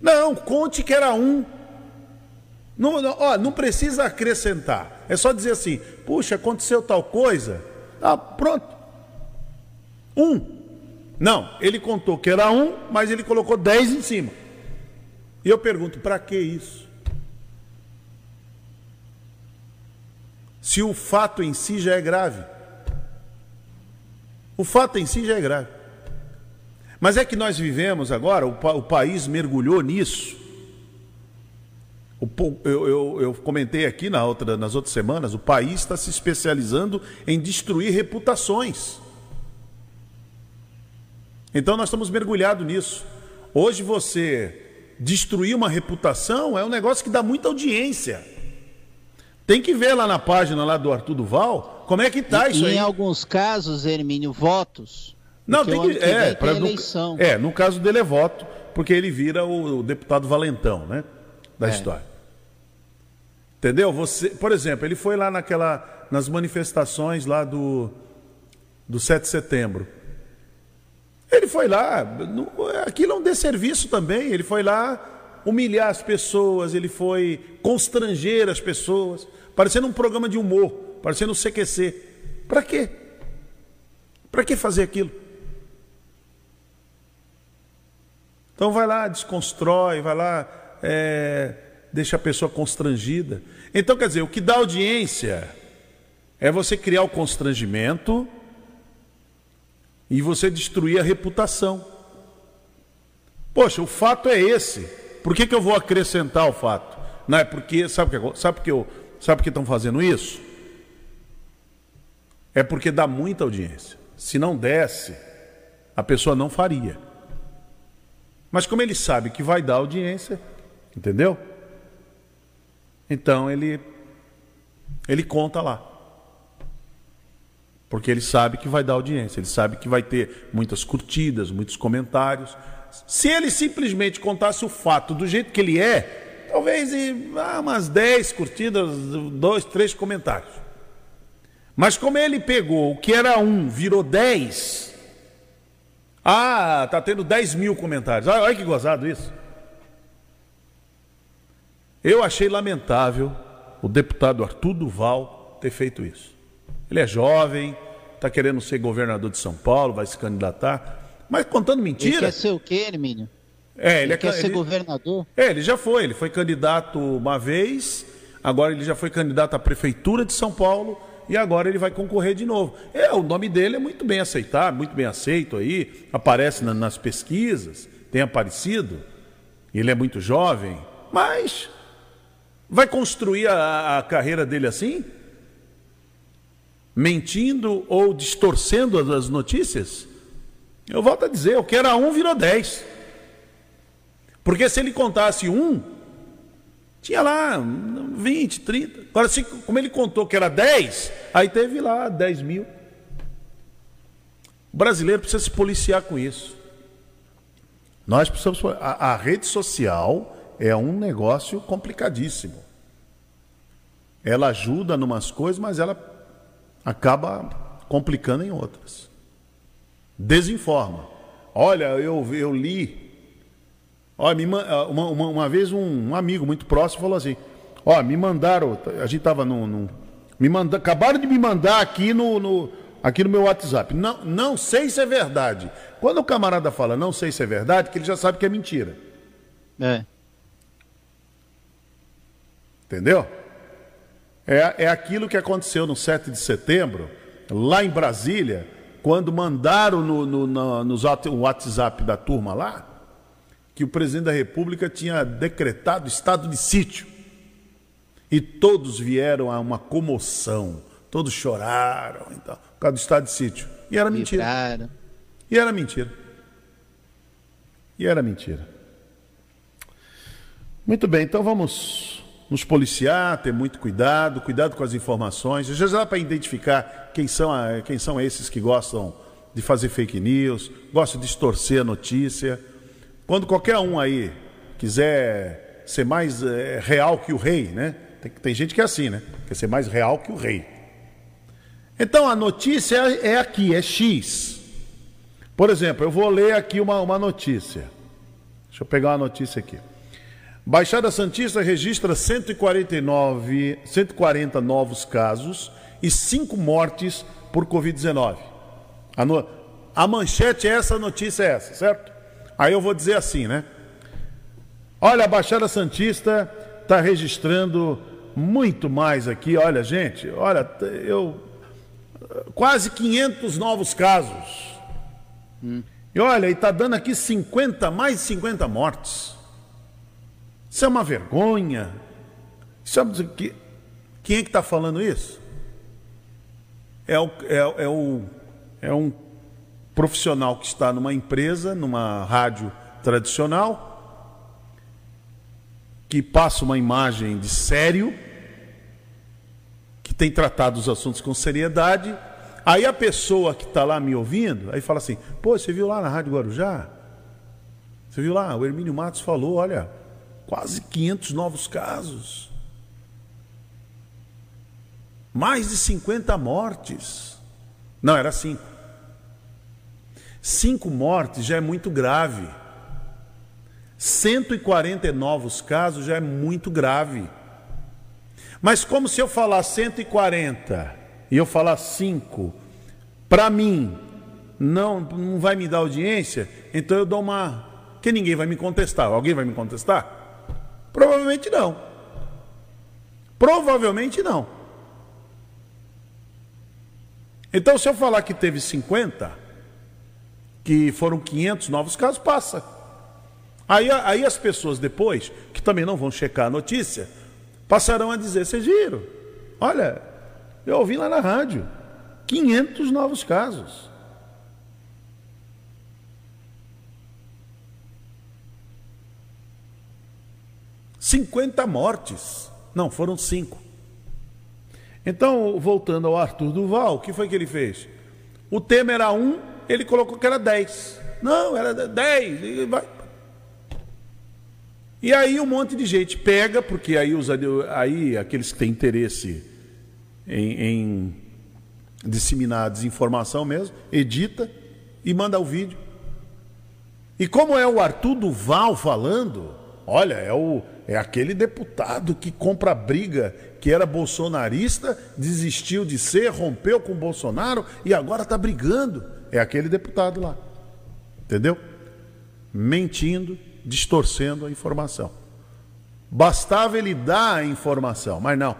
Não, conte que era um. Não, não, ó, não precisa acrescentar. É só dizer assim: puxa, aconteceu tal coisa. Ah, pronto. Um. Não, ele contou que era um, mas ele colocou dez em cima. E eu pergunto: para que isso? se o fato em si já é grave. O fato em si já é grave. Mas é que nós vivemos agora, o, o país mergulhou nisso. Eu, eu, eu, comentei aqui na outra, nas outras semanas, o país está se especializando em destruir reputações. Então nós estamos mergulhados nisso. Hoje você destruir uma reputação é um negócio que dá muita audiência. Tem que ver lá na página lá do Arthur Duval como é que tá e, isso aí. Em alguns casos, Hermínio, votos. Não, tem que. É, para eleição. É, no caso dele é voto, porque ele vira o, o deputado valentão, né? Da é. história. Entendeu? Você, por exemplo, ele foi lá naquela. nas manifestações lá do. do 7 de setembro. Ele foi lá. No, aquilo é um desserviço também. Ele foi lá humilhar as pessoas, ele foi constranger as pessoas, parecendo um programa de humor, parecendo um CQC. Para quê? Para que fazer aquilo? Então vai lá, desconstrói, vai lá, é, deixa a pessoa constrangida. Então, quer dizer, o que dá audiência é você criar o constrangimento e você destruir a reputação. Poxa, o fato é esse. Por que, que eu vou acrescentar o fato? Não é porque, sabe que sabe que eu, sabe que estão fazendo isso? É porque dá muita audiência. Se não desse, a pessoa não faria. Mas como ele sabe que vai dar audiência, entendeu? Então ele ele conta lá. Porque ele sabe que vai dar audiência, ele sabe que vai ter muitas curtidas, muitos comentários. Se ele simplesmente contasse o fato do jeito que ele é, talvez ah, umas 10 curtidas, dois, três comentários. Mas como ele pegou o que era um, virou 10. Ah, tá tendo 10 mil comentários. Olha, olha que gozado isso. Eu achei lamentável o deputado Arthur Duval ter feito isso. Ele é jovem, está querendo ser governador de São Paulo, vai se candidatar, mas contando mentira. Ele quer ser o quê, Hermínio? É, ele, ele é, quer ser ele, governador? É, ele já foi, ele foi candidato uma vez, agora ele já foi candidato à prefeitura de São Paulo e agora ele vai concorrer de novo. É, o nome dele é muito bem aceitado, muito bem aceito aí, aparece na, nas pesquisas, tem aparecido. Ele é muito jovem, mas vai construir a, a carreira dele assim? Mentindo ou distorcendo as notícias? Eu volto a dizer, o que era um virou dez. Porque se ele contasse um, tinha lá 20, 30. Agora, se, como ele contou que era 10, aí teve lá 10 mil. O brasileiro precisa se policiar com isso. Nós precisamos. A, a rede social é um negócio complicadíssimo. Ela ajuda em umas coisas, mas ela acaba complicando em outras. Desinforma. Olha, eu, eu li me, ah, uma, uma, uma, vez um, amigo muito próximo falou assim: Ó, me mandaram, a gente tava no. no me manda, acabaram de me mandar aqui no, no, aqui no meu WhatsApp. Não, não sei se é verdade. Quando o camarada fala não sei se é verdade, que ele já sabe que é mentira. É. Entendeu? É, é aquilo que aconteceu no 7 de setembro, lá em Brasília, quando mandaram no, no, no, no WhatsApp da turma lá que o presidente da República tinha decretado estado de sítio. E todos vieram a uma comoção, todos choraram então, por causa do estado de sítio. E era mentira. E era mentira. E era mentira. Muito bem, então vamos nos policiar, ter muito cuidado, cuidado com as informações. Já dá para identificar quem são, quem são esses que gostam de fazer fake news, gostam de distorcer a notícia. Quando qualquer um aí quiser ser mais é, real que o rei, né? Tem, tem gente que é assim, né? Quer ser mais real que o rei. Então a notícia é aqui, é X. Por exemplo, eu vou ler aqui uma, uma notícia. Deixa eu pegar uma notícia aqui. Baixada Santista registra 149, 140 novos casos e 5 mortes por Covid-19. A, no... a manchete é essa, a notícia é essa, certo? Aí eu vou dizer assim, né? Olha, a Baixada Santista está registrando muito mais aqui. Olha, gente, olha, eu quase 500 novos casos. Hum. E olha, e está dando aqui 50, mais de 50 mortes. Isso é uma vergonha. Sabe que, quem é que está falando isso? É, o, é, é, o, é um profissional que está numa empresa, numa rádio tradicional, que passa uma imagem de sério, que tem tratado os assuntos com seriedade. Aí a pessoa que está lá me ouvindo, aí fala assim: pô, você viu lá na Rádio Guarujá? Você viu lá? O Hermínio Matos falou: olha, quase 500 novos casos. Mais de 50 mortes. Não, era cinco. Cinco mortes já é muito grave. 140 novos casos já é muito grave. Mas como se eu falar 140 e eu falar 5, para mim não, não vai me dar audiência, então eu dou uma. Que ninguém vai me contestar. Alguém vai me contestar? Provavelmente não. Provavelmente não. Então, se eu falar que teve 50, que foram 500 novos casos, passa. Aí, aí as pessoas depois, que também não vão checar a notícia, passarão a dizer: vocês viram? Olha, eu ouvi lá na rádio, 500 novos casos. Cinquenta mortes. Não, foram cinco. Então, voltando ao Arthur Duval, o que foi que ele fez? O tema era um, ele colocou que era 10. Não, era 10. E, vai. e aí um monte de gente pega, porque aí, os, aí aqueles que têm interesse em, em disseminar desinformação mesmo, edita e manda o vídeo. E como é o Arthur Duval falando, olha, é, o, é aquele deputado que compra briga, que era bolsonarista, desistiu de ser, rompeu com o Bolsonaro e agora está brigando. É aquele deputado lá. Entendeu? Mentindo, distorcendo a informação. Bastava ele dar a informação, mas não,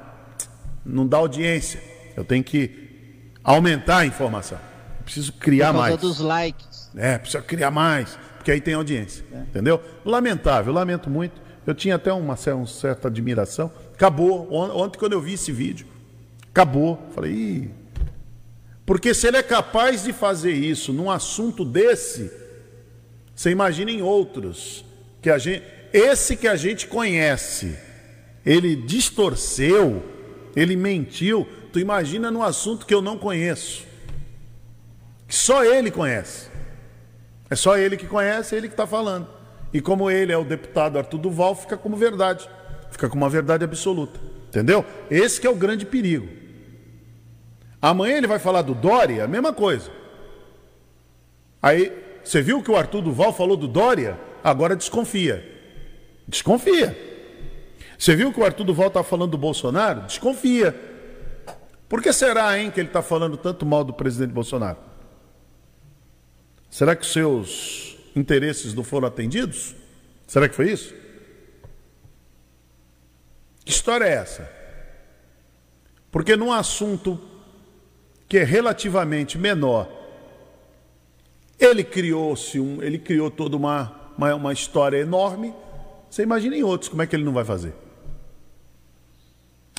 não dá audiência. Eu tenho que aumentar a informação. Eu preciso criar mais. dos likes. É, precisa criar mais, porque aí tem audiência. É. Entendeu? Lamentável, lamento muito. Eu tinha até uma, uma certa admiração. Acabou. Ontem, quando eu vi esse vídeo, acabou. Falei, Ih. porque se ele é capaz de fazer isso num assunto desse, você imagina em outros que a gente, esse que a gente conhece, ele distorceu, ele mentiu. Tu imagina num assunto que eu não conheço, que só ele conhece. É só ele que conhece, é ele que está falando. E como ele é o deputado Arthur Duval, fica como verdade, fica como uma verdade absoluta. Entendeu? Esse que é o grande perigo. Amanhã ele vai falar do Dória, a mesma coisa. Aí você viu que o Arthur Duval falou do Dória? Agora desconfia. Desconfia. Você viu que o Arthur Duval está falando do Bolsonaro? Desconfia. Por que será, hein, que ele está falando tanto mal do presidente Bolsonaro? Será que seus interesses não foram atendidos? Será que foi isso? Que história é essa? Porque num assunto que é relativamente menor, ele criou-se um, ele criou toda uma, uma, uma história enorme. Você imagina em outros como é que ele não vai fazer.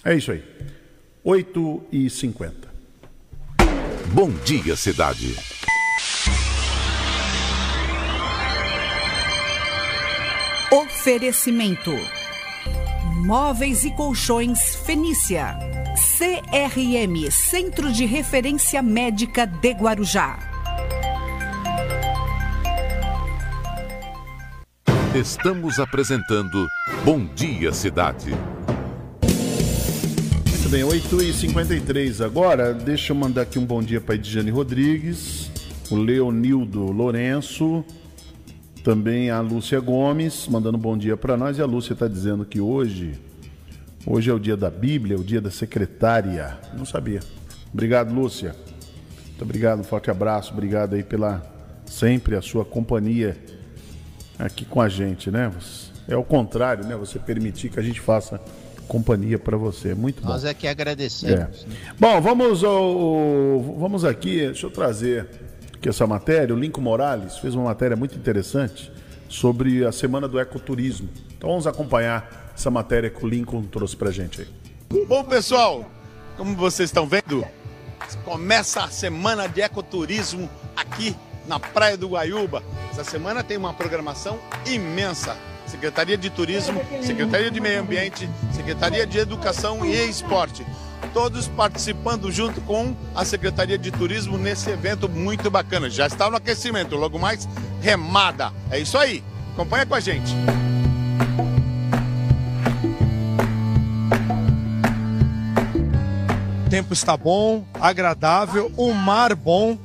É isso aí. 8 e 50 Bom dia, cidade. Oferecimento: Móveis e Colchões Fenícia. CRM Centro de Referência Médica de Guarujá. Estamos apresentando Bom Dia Cidade. Muito bem, 8h53 agora. Deixa eu mandar aqui um bom dia para a Edjane Rodrigues, o Leonildo Lourenço, também a Lúcia Gomes, mandando um bom dia para nós. E a Lúcia está dizendo que hoje, hoje é o dia da Bíblia, o dia da secretária. Não sabia. Obrigado, Lúcia. Muito obrigado, um forte abraço. Obrigado aí pela sempre a sua companhia aqui com a gente, né? É o contrário, né? Você permitir que a gente faça companhia para você. Muito bom. Nós é que agradecemos. É. Bom, vamos ao, vamos aqui, deixa eu trazer aqui essa matéria. O Lincoln Morales fez uma matéria muito interessante sobre a semana do ecoturismo. Então vamos acompanhar essa matéria que o Lincoln trouxe para gente aí. Bom, pessoal, como vocês estão vendo, começa a semana de ecoturismo aqui na Praia do Guaiúba. Essa semana tem uma programação imensa. Secretaria de Turismo, Secretaria de Meio Ambiente, Secretaria de Educação e Esporte. Todos participando junto com a Secretaria de Turismo nesse evento muito bacana. Já está no aquecimento, logo mais remada. É isso aí. Acompanha com a gente. O tempo está bom, agradável, o mar bom.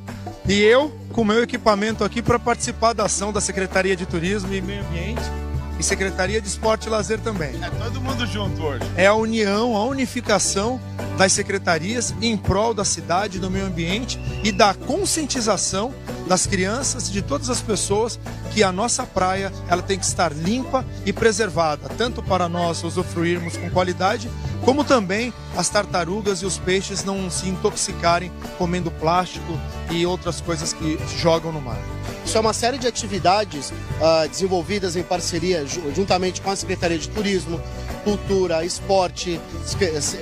E eu com o meu equipamento aqui para participar da ação da Secretaria de Turismo e Meio Ambiente e Secretaria de Esporte e Lazer também. É todo mundo junto hoje. É a união, a unificação das secretarias em prol da cidade, do meio ambiente e da conscientização das crianças e de todas as pessoas que a nossa praia ela tem que estar limpa e preservada, tanto para nós usufruirmos com qualidade, como também as tartarugas e os peixes não se intoxicarem comendo plástico e outras coisas que jogam no mar. Isso é uma série de atividades uh, desenvolvidas em parceria juntamente com a Secretaria de Turismo, Cultura, Esporte,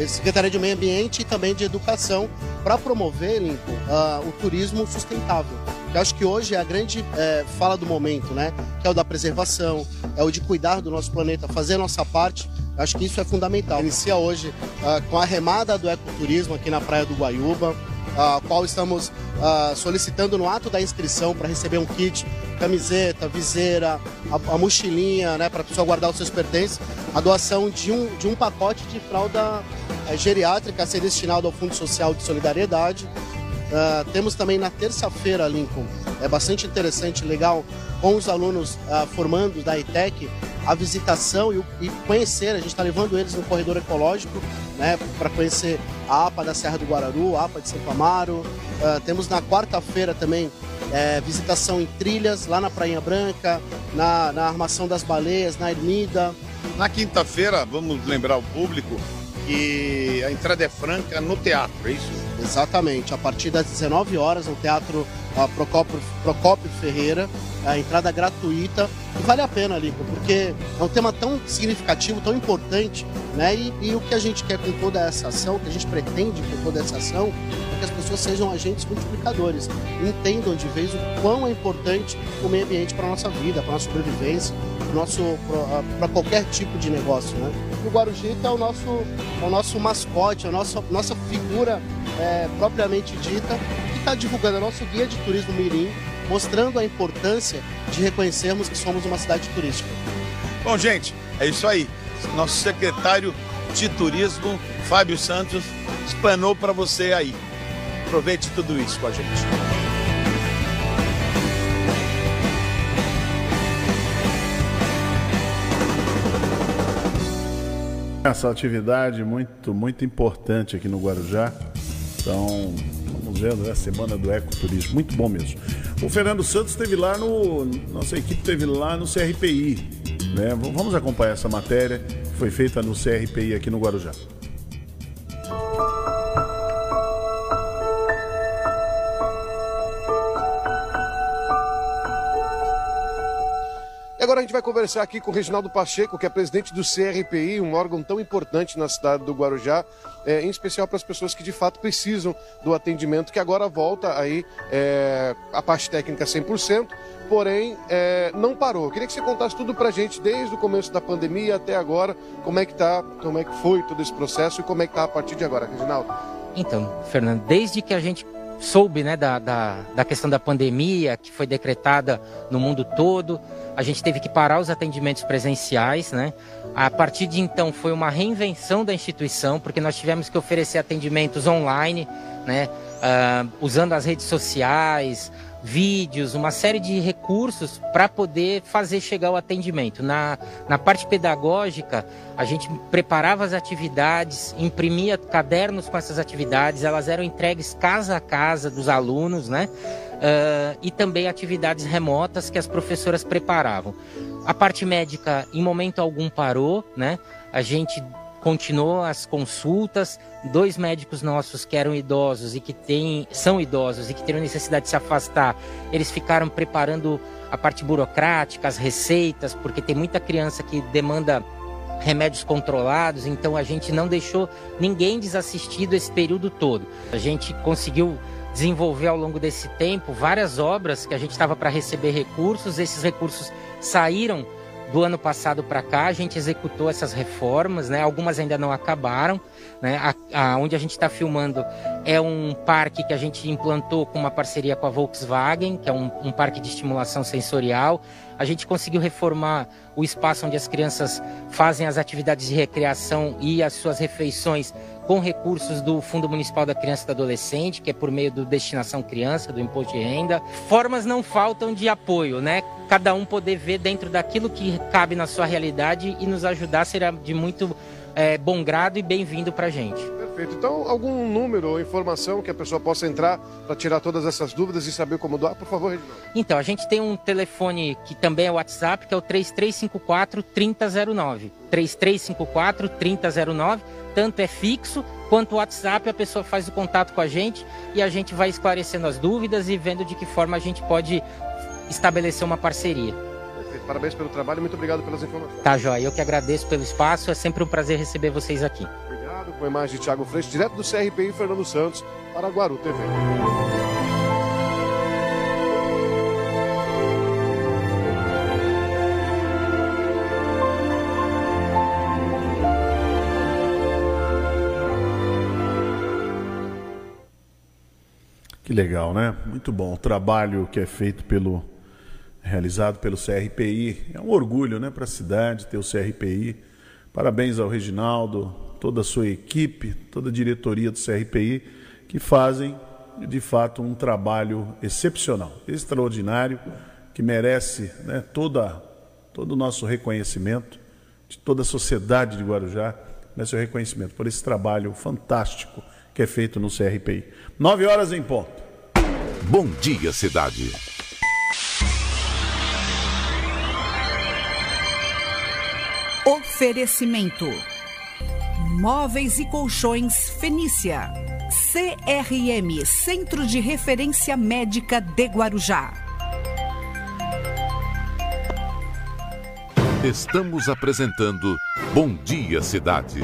Secretaria de Meio Ambiente e também de Educação para promover, uh, o turismo sustentável. Eu acho que hoje é a grande é, fala do momento, né? Que é o da preservação, é o de cuidar do nosso planeta, fazer a nossa parte. Acho que isso é fundamental. Inicia hoje uh, com a remada do ecoturismo aqui na Praia do Guaiúba a qual estamos uh, solicitando no ato da inscrição para receber um kit, camiseta, viseira, a, a mochilinha, né, para a pessoa guardar os seus pertences, a doação de um, de um pacote de fralda uh, geriátrica a ser destinado ao Fundo Social de Solidariedade. Uh, temos também na terça-feira, Lincoln, é bastante interessante, legal, com os alunos uh, formandos da ITEC, a visitação e, e conhecer, a gente está levando eles no corredor ecológico, né, para conhecer a APA da Serra do Guararu, a APA de Santo Amaro. Uh, temos na quarta-feira também é, visitação em trilhas, lá na Prainha Branca, na, na Armação das Baleias, na Ermida. Na quinta-feira, vamos lembrar o público que a entrada é franca no teatro, é isso? Exatamente, a partir das 19 horas no Teatro uh, Procópio, Procópio Ferreira, a entrada gratuita e vale a pena, Lico, porque é um tema tão significativo, tão importante, né? E, e, o que a gente quer com toda essa ação, o que a gente pretende com toda essa ação, é que as pessoas sejam agentes multiplicadores, entendam de vez o quão é importante o meio ambiente para a nossa vida, para a nossa sobrevivência, para qualquer tipo de negócio, né? O Guarujita é o nosso, é o nosso mascote, a nossa, nossa figura é, propriamente dita, que está divulgando o nosso guia de turismo Mirim, mostrando a importância de reconhecermos que somos uma cidade turística. Bom, gente, é isso aí. Nosso secretário de Turismo, Fábio Santos, explanou para você aí. Aproveite tudo isso com a gente. Essa atividade muito, muito importante aqui no Guarujá. Então, vamos vendo, é a Semana do Ecoturismo. Muito bom mesmo. O Fernando Santos esteve lá no. Nossa equipe esteve lá no CRPI. Né? Vamos acompanhar essa matéria que foi feita no CRPI aqui no Guarujá. Gente vai conversar aqui com o Reginaldo Pacheco, que é presidente do CRPI, um órgão tão importante na cidade do Guarujá é, em especial para as pessoas que de fato precisam do atendimento, que agora volta aí é, a parte técnica 100%, porém é, não parou. Eu queria que você contasse tudo para a gente, desde o começo da pandemia até agora, como é que tá, como é que foi todo esse processo e como é que está a partir de agora, Reginaldo. Então, Fernando, desde que a gente soube né, da, da, da questão da pandemia, que foi decretada no mundo todo, a gente teve que parar os atendimentos presenciais, né? A partir de então foi uma reinvenção da instituição, porque nós tivemos que oferecer atendimentos online, né? Uh, usando as redes sociais, vídeos, uma série de recursos para poder fazer chegar o atendimento. Na, na parte pedagógica, a gente preparava as atividades, imprimia cadernos com essas atividades, elas eram entregues casa a casa dos alunos, né? Uh, e também atividades remotas que as professoras preparavam. A parte médica, em momento algum, parou, né? A gente continuou as consultas. Dois médicos nossos que eram idosos e que têm, são idosos e que têm necessidade de se afastar, eles ficaram preparando a parte burocrática, as receitas, porque tem muita criança que demanda remédios controlados, então a gente não deixou ninguém desassistido esse período todo. A gente conseguiu desenvolver ao longo desse tempo várias obras que a gente estava para receber recursos, esses recursos saíram do ano passado para cá, a gente executou essas reformas, né? Algumas ainda não acabaram, né? A, a onde a gente está filmando é um parque que a gente implantou com uma parceria com a Volkswagen, que é um, um parque de estimulação sensorial. A gente conseguiu reformar o espaço onde as crianças fazem as atividades de recreação e as suas refeições com recursos do Fundo Municipal da Criança e do Adolescente, que é por meio do Destinação Criança, do Imposto de Renda. Formas não faltam de apoio, né? Cada um poder ver dentro daquilo que cabe na sua realidade e nos ajudar será de muito é, bom grado e bem-vindo para a gente. Perfeito. Então, algum número ou informação que a pessoa possa entrar para tirar todas essas dúvidas e saber como doar, por favor, Reginaldo. Então, a gente tem um telefone que também é WhatsApp, que é o 3354 3009. 3354 3009, tanto é fixo quanto o WhatsApp, a pessoa faz o contato com a gente e a gente vai esclarecendo as dúvidas e vendo de que forma a gente pode estabelecer uma parceria. Perfeito. Parabéns pelo trabalho e muito obrigado pelas informações. Tá, Joia. Eu que agradeço pelo espaço. É sempre um prazer receber vocês aqui com a imagem de Thiago Freixo, direto do CRPI Fernando Santos, para Guaru TV. Que legal, né? Muito bom. O trabalho que é feito pelo realizado pelo CRPI é um orgulho, né, para a cidade ter o CRPI. Parabéns ao Reginaldo, toda a sua equipe, toda a diretoria do CRPI, que fazem de fato, um trabalho excepcional, extraordinário, que merece né, toda, todo o nosso reconhecimento, de toda a sociedade de Guarujá, merece o reconhecimento por esse trabalho fantástico que é feito no CRPI. Nove horas em ponto. Bom dia, cidade. Oferecimento: Móveis e Colchões Fenícia. CRM Centro de Referência Médica de Guarujá. Estamos apresentando Bom Dia Cidade.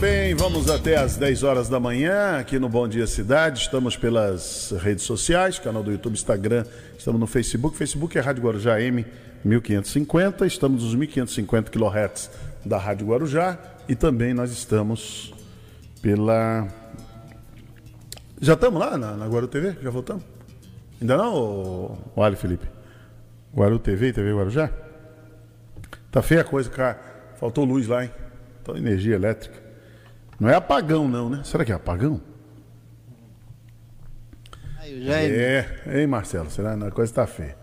Bem, vamos até às 10 horas da manhã aqui no Bom Dia Cidade. Estamos pelas redes sociais, canal do YouTube, Instagram, estamos no Facebook. Facebook é Rádio Guarujá M 1550. Estamos nos 1550 kHz da Rádio Guarujá e também nós estamos pela. Já estamos lá na, na Guaru TV? Já voltamos? Ainda não, o Felipe? Guaru TV e TV Guarujá? Tá feia a coisa, cara. Faltou luz lá, hein? Faltou energia elétrica. Não é apagão, não, né? Será que é apagão? É, hein, Marcelo? Será que a coisa está feia?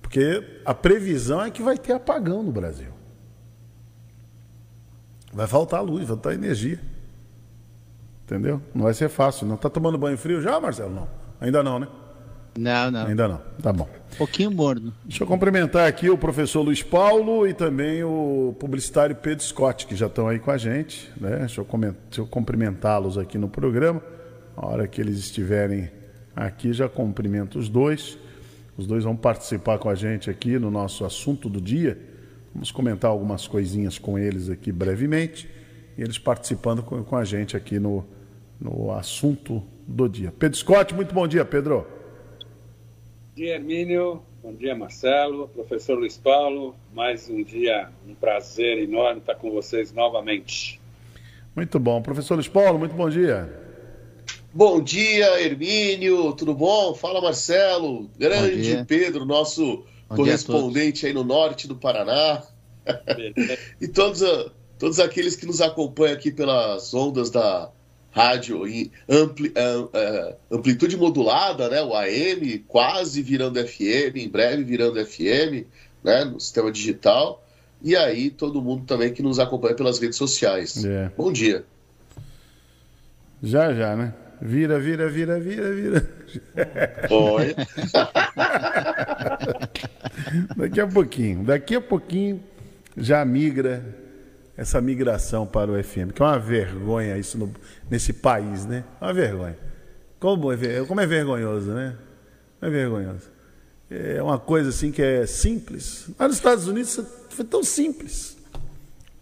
Porque a previsão é que vai ter apagão no Brasil. Vai faltar luz, vai faltar energia. Entendeu? Não vai ser fácil. Não está tomando banho frio já, Marcelo? Não. Ainda não, né? Não, não. Ainda não. Tá bom. Um pouquinho morno. Deixa eu cumprimentar aqui o professor Luiz Paulo e também o publicitário Pedro Scott, que já estão aí com a gente. Né? Deixa eu, eu cumprimentá-los aqui no programa. A hora que eles estiverem aqui, já cumprimento os dois. Os dois vão participar com a gente aqui no nosso assunto do dia. Vamos comentar algumas coisinhas com eles aqui brevemente. E eles participando com, com a gente aqui no, no assunto do dia. Pedro Scott, muito bom dia, Pedro. Bom dia, Hermínio. Bom dia, Marcelo. Professor Luiz Paulo. Mais um dia, um prazer enorme estar com vocês novamente. Muito bom. Professor Luiz Paulo, muito bom dia. Bom dia, Hermínio. Tudo bom? Fala, Marcelo. Grande Pedro, nosso bom correspondente aí no norte do Paraná. [LAUGHS] e todos, todos aqueles que nos acompanham aqui pelas ondas da rádio em ampli, uh, uh, amplitude modulada, né? O AM quase virando FM, em breve virando FM, né? No sistema digital. E aí, todo mundo também que nos acompanha pelas redes sociais. É. Bom dia. Já, já, né? Vira, vira, vira, vira, vira. Oi. [LAUGHS] daqui a pouquinho, daqui a pouquinho já migra essa migração para o FM, que é uma vergonha isso no, nesse país, né? Uma vergonha. Como é, como é vergonhoso, né? É vergonhoso. É uma coisa assim que é simples. Lá nos Estados Unidos foi tão simples.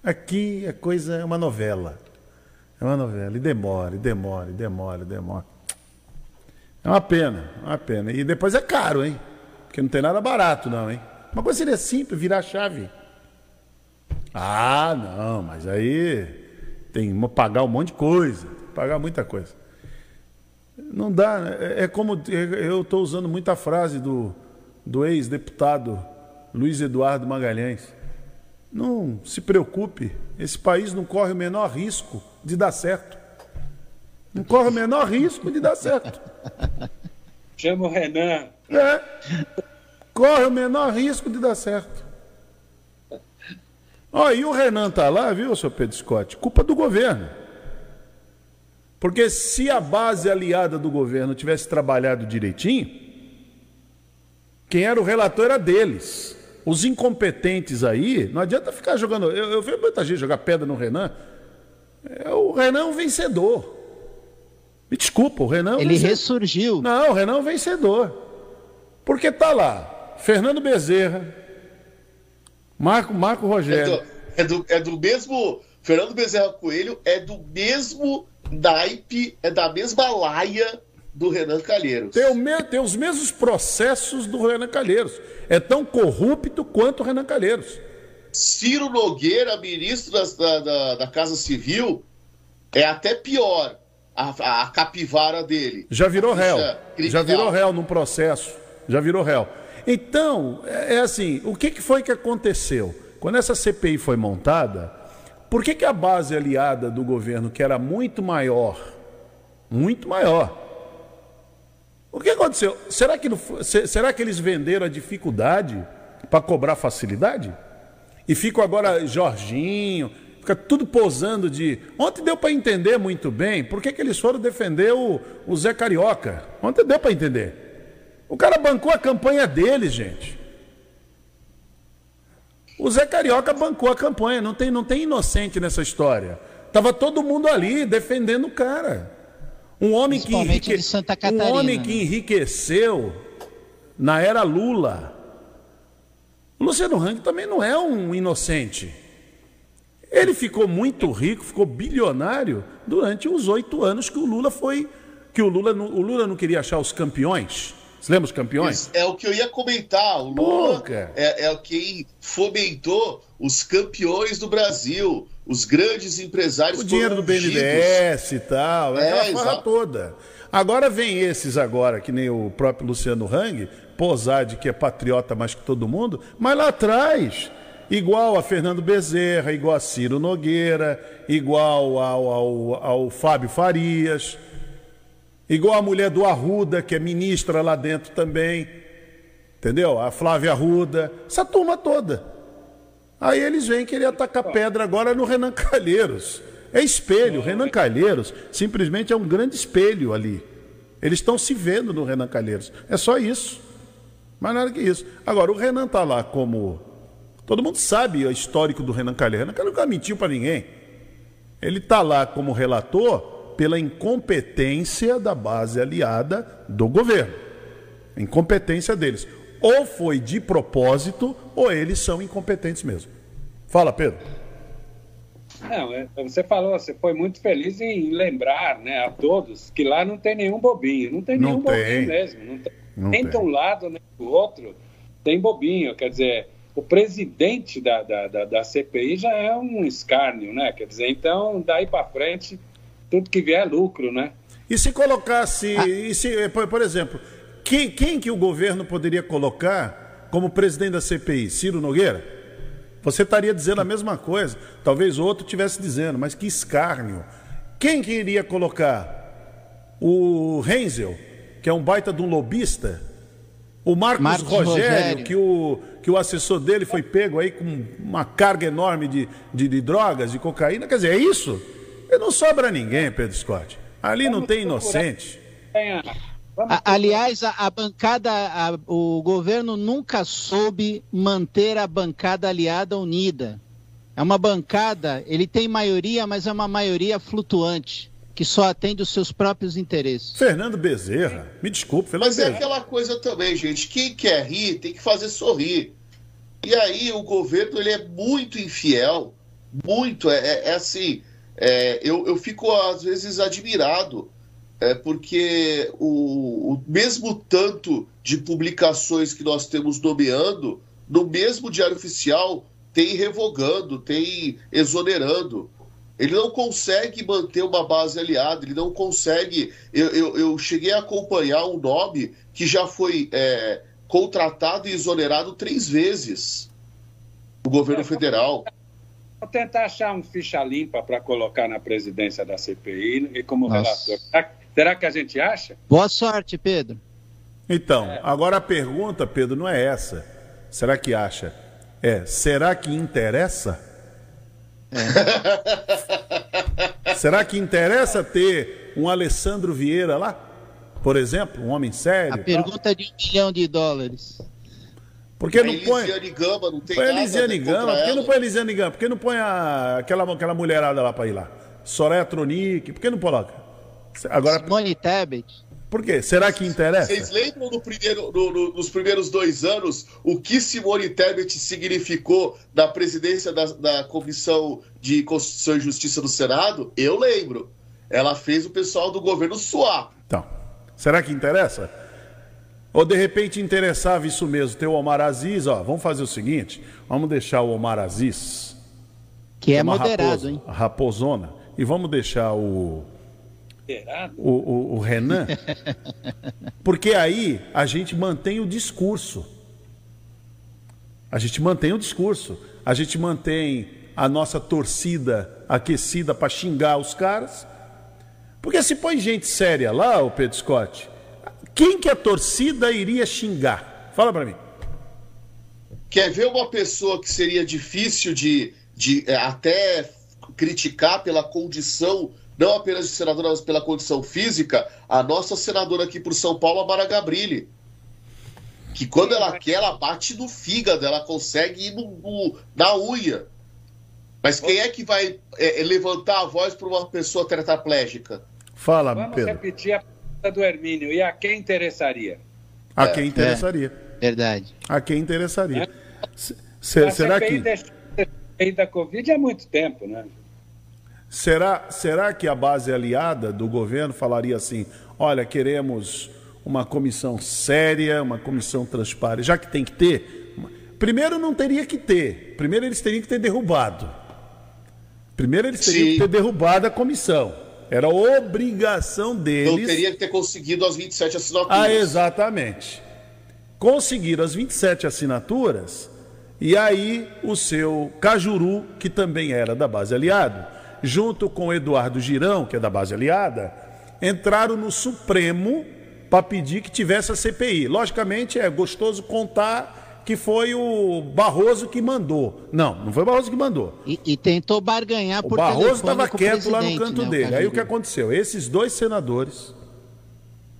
Aqui a coisa é uma novela. É uma novela. E demora, e demora, e demora, e demora. É uma pena, é uma pena. E depois é caro, hein? Porque não tem nada barato, não, hein? Uma coisa seria simples, virar a chave. Ah, não, mas aí tem que pagar um monte de coisa, pagar muita coisa. Não dá, né? é, é como eu estou usando muita frase do, do ex-deputado Luiz Eduardo Magalhães. Não se preocupe, esse país não corre o menor risco de dar certo. Não corre o menor risco de dar certo. Chama o Renan. É. Corre o menor risco de dar certo. Ó, e o Renan tá lá, viu, seu Pedro Scott? Culpa do governo. Porque se a base aliada do governo tivesse trabalhado direitinho, quem era o relator era deles. Os incompetentes aí, não adianta ficar jogando. Eu, eu vejo muita gente jogar pedra no Renan. É, o Renan é um vencedor. Me desculpa, o Renan. É um Ele vencedor. ressurgiu. Não, o Renan é um vencedor. Porque tá lá, Fernando Bezerra, Marco, Marco Rogério. É do, é do, é do mesmo. Fernando Bezerra Coelho é do mesmo naipe, é da mesma laia do Renan Calheiros. Tem, me, tem os mesmos processos do Renan Calheiros. É tão corrupto quanto o Renan Calheiros. Ciro Nogueira, ministro da, da, da Casa Civil, é até pior a, a capivara dele. Já virou réu. Já virou réu num processo. Já virou réu. Então, é, é assim, o que, que foi que aconteceu? Quando essa CPI foi montada, Por que, que a base aliada do governo, que era muito maior, muito maior, o que aconteceu? Será que, será que eles venderam a dificuldade para cobrar facilidade? E ficam agora Jorginho, fica tudo posando de. Ontem deu para entender muito bem por que, que eles foram defender o, o Zé Carioca. Ontem deu para entender. O cara bancou a campanha deles, gente. O Zé Carioca bancou a campanha, não tem, não tem inocente nessa história. Tava todo mundo ali defendendo o cara. Um homem que, enrique... um homem que né? enriqueceu na era Lula. O Luciano Hang também não é um inocente. Ele ficou muito rico, ficou bilionário durante os oito anos que o Lula foi. Que o Lula, o Lula não queria achar os campeões. Você lembra os campeões? É o que eu ia comentar. O Lula é, é quem fomentou os campeões do Brasil, os grandes empresários. O dinheiro do BNDES e tal, é, aquela farra toda. Agora vem esses agora, que nem o próprio Luciano Hang, posar de que é patriota mais que todo mundo, mas lá atrás igual a Fernando Bezerra, igual a Ciro Nogueira, igual ao, ao, ao Fábio Farias, igual a mulher do Arruda, que é ministra lá dentro também, entendeu? A Flávia Arruda, essa turma toda. Aí eles vêm querer atacar pedra agora no Renan Calheiros. É espelho, Renan Calheiros simplesmente é um grande espelho ali. Eles estão se vendo no Renan Calheiros. É só isso. Mais nada que isso. Agora, o Renan está lá como Todo mundo sabe o histórico do Renan Calheiros. Renan Calheiros nunca mentiu para ninguém. Ele está lá como relator pela incompetência da base aliada do governo. Incompetência deles. Ou foi de propósito, ou eles são incompetentes mesmo. Fala, Pedro. Não, é, você falou, você foi muito feliz em lembrar né, a todos que lá não tem nenhum bobinho. Não tem não nenhum tem. bobinho mesmo. Não tem, não nem tem. de um lado nem do outro tem bobinho. Quer dizer, o presidente da, da, da, da, CPI já é um escárnio, né? Quer dizer, então, daí para frente, tudo que vier é lucro, né? E se colocasse, ah. e se, por, por, exemplo, quem, quem que o governo poderia colocar como presidente da CPI? Ciro Nogueira? Você estaria dizendo a mesma coisa. Talvez outro estivesse dizendo, mas que escárnio. Quem que iria colocar? O Renzel, que é um baita de um lobista? O Marcos, Marcos Rogério, Rogério, Que, o, que o assessor dele foi pego aí com uma carga enorme de, de, de drogas, de cocaína. Quer dizer, é isso? E não sobra ninguém, Pedro Scott. Ali não tem inocente. aliás, a, a bancada, a, o governo nunca soube manter a bancada aliada unida. É uma bancada, ele tem maioria, mas é uma maioria flutuante que só atende os seus próprios interesses. Fernando Bezerra, me desculpe, Fernando Mas é Bezerra. é aquela coisa também, gente. Quem quer rir tem que fazer sorrir. E aí o governo ele é muito infiel, muito. É, é, é assim, é, eu, eu fico às vezes admirado, é, porque o, o mesmo tanto de publicações que nós temos nomeando, no mesmo diário oficial tem revogando, tem exonerando. Ele não consegue manter uma base aliada, ele não consegue. Eu, eu, eu cheguei a acompanhar um nome que já foi é, contratado e exonerado três vezes no governo federal. Vou tentar achar um ficha limpa para colocar na presidência da CPI e como Nossa. relator. Será que a gente acha? Boa sorte, Pedro. Então, é. agora a pergunta, Pedro, não é essa. Será que acha? É, será que interessa? É. [LAUGHS] Será que interessa ter um Alessandro Vieira lá? Por exemplo, um homem sério? A pergunta é de um milhão de dólares. Por que não põe. Elisiane Gama não tem põe nada Elisiane Gama. Por que não põe Elisiane Gama? Por que não põe a... aquela, aquela mulherada lá para ir lá? Soraya Tronic. Por que não coloca? Agora... Simone Tebet. Por quê? Será que interessa? Vocês lembram no primeiro, no, no, nos primeiros dois anos o que Simone Tebet significou na presidência da, da Comissão de Constituição e Justiça do Senado? Eu lembro. Ela fez o pessoal do governo suar. Então, será que interessa? Ou de repente interessava isso mesmo, ter o Omar Aziz, ó, vamos fazer o seguinte, vamos deixar o Omar Aziz... Que é moderado, raposa, hein? A raposona. E vamos deixar o o, o, o Renan, [LAUGHS] porque aí a gente mantém o discurso. A gente mantém o discurso. A gente mantém a nossa torcida aquecida para xingar os caras. Porque se põe gente séria lá, o Pedro Scott, quem que a torcida iria xingar? Fala para mim. Quer ver uma pessoa que seria difícil de, de é, até criticar pela condição, não apenas de senadora, mas pela condição física? A nossa senadora aqui por São Paulo, a Mara Gabrilli. Que quando ela quer, ela bate no fígado, ela consegue ir no, no, na unha. Mas quem é que vai é, é levantar a voz para uma pessoa tetraplégica? Fala, Vamos Pedro. repetir a do Hermínio. E a quem interessaria? A quem interessaria. É, verdade. A quem interessaria. É. Se, será que da Covid há muito tempo, né? Será, será que a base aliada do governo falaria assim: olha, queremos uma comissão séria, uma comissão transparente, já que tem que ter? Primeiro não teria que ter, primeiro eles teriam que ter derrubado. Primeiro eles teriam Sim. que ter derrubado a comissão. Era obrigação deles. Não teria que ter conseguido as 27 assinaturas. Ah, exatamente. Conseguiram as 27 assinaturas e aí o seu Cajuru, que também era da base aliado, junto com Eduardo Girão, que é da base aliada, entraram no Supremo para pedir que tivesse a CPI. Logicamente é gostoso contar que foi o Barroso que mandou. Não, não foi o Barroso que mandou. E, e tentou barganhar por O Barroso estava quieto lá no canto né, dele. Aí o que aconteceu? Esses dois senadores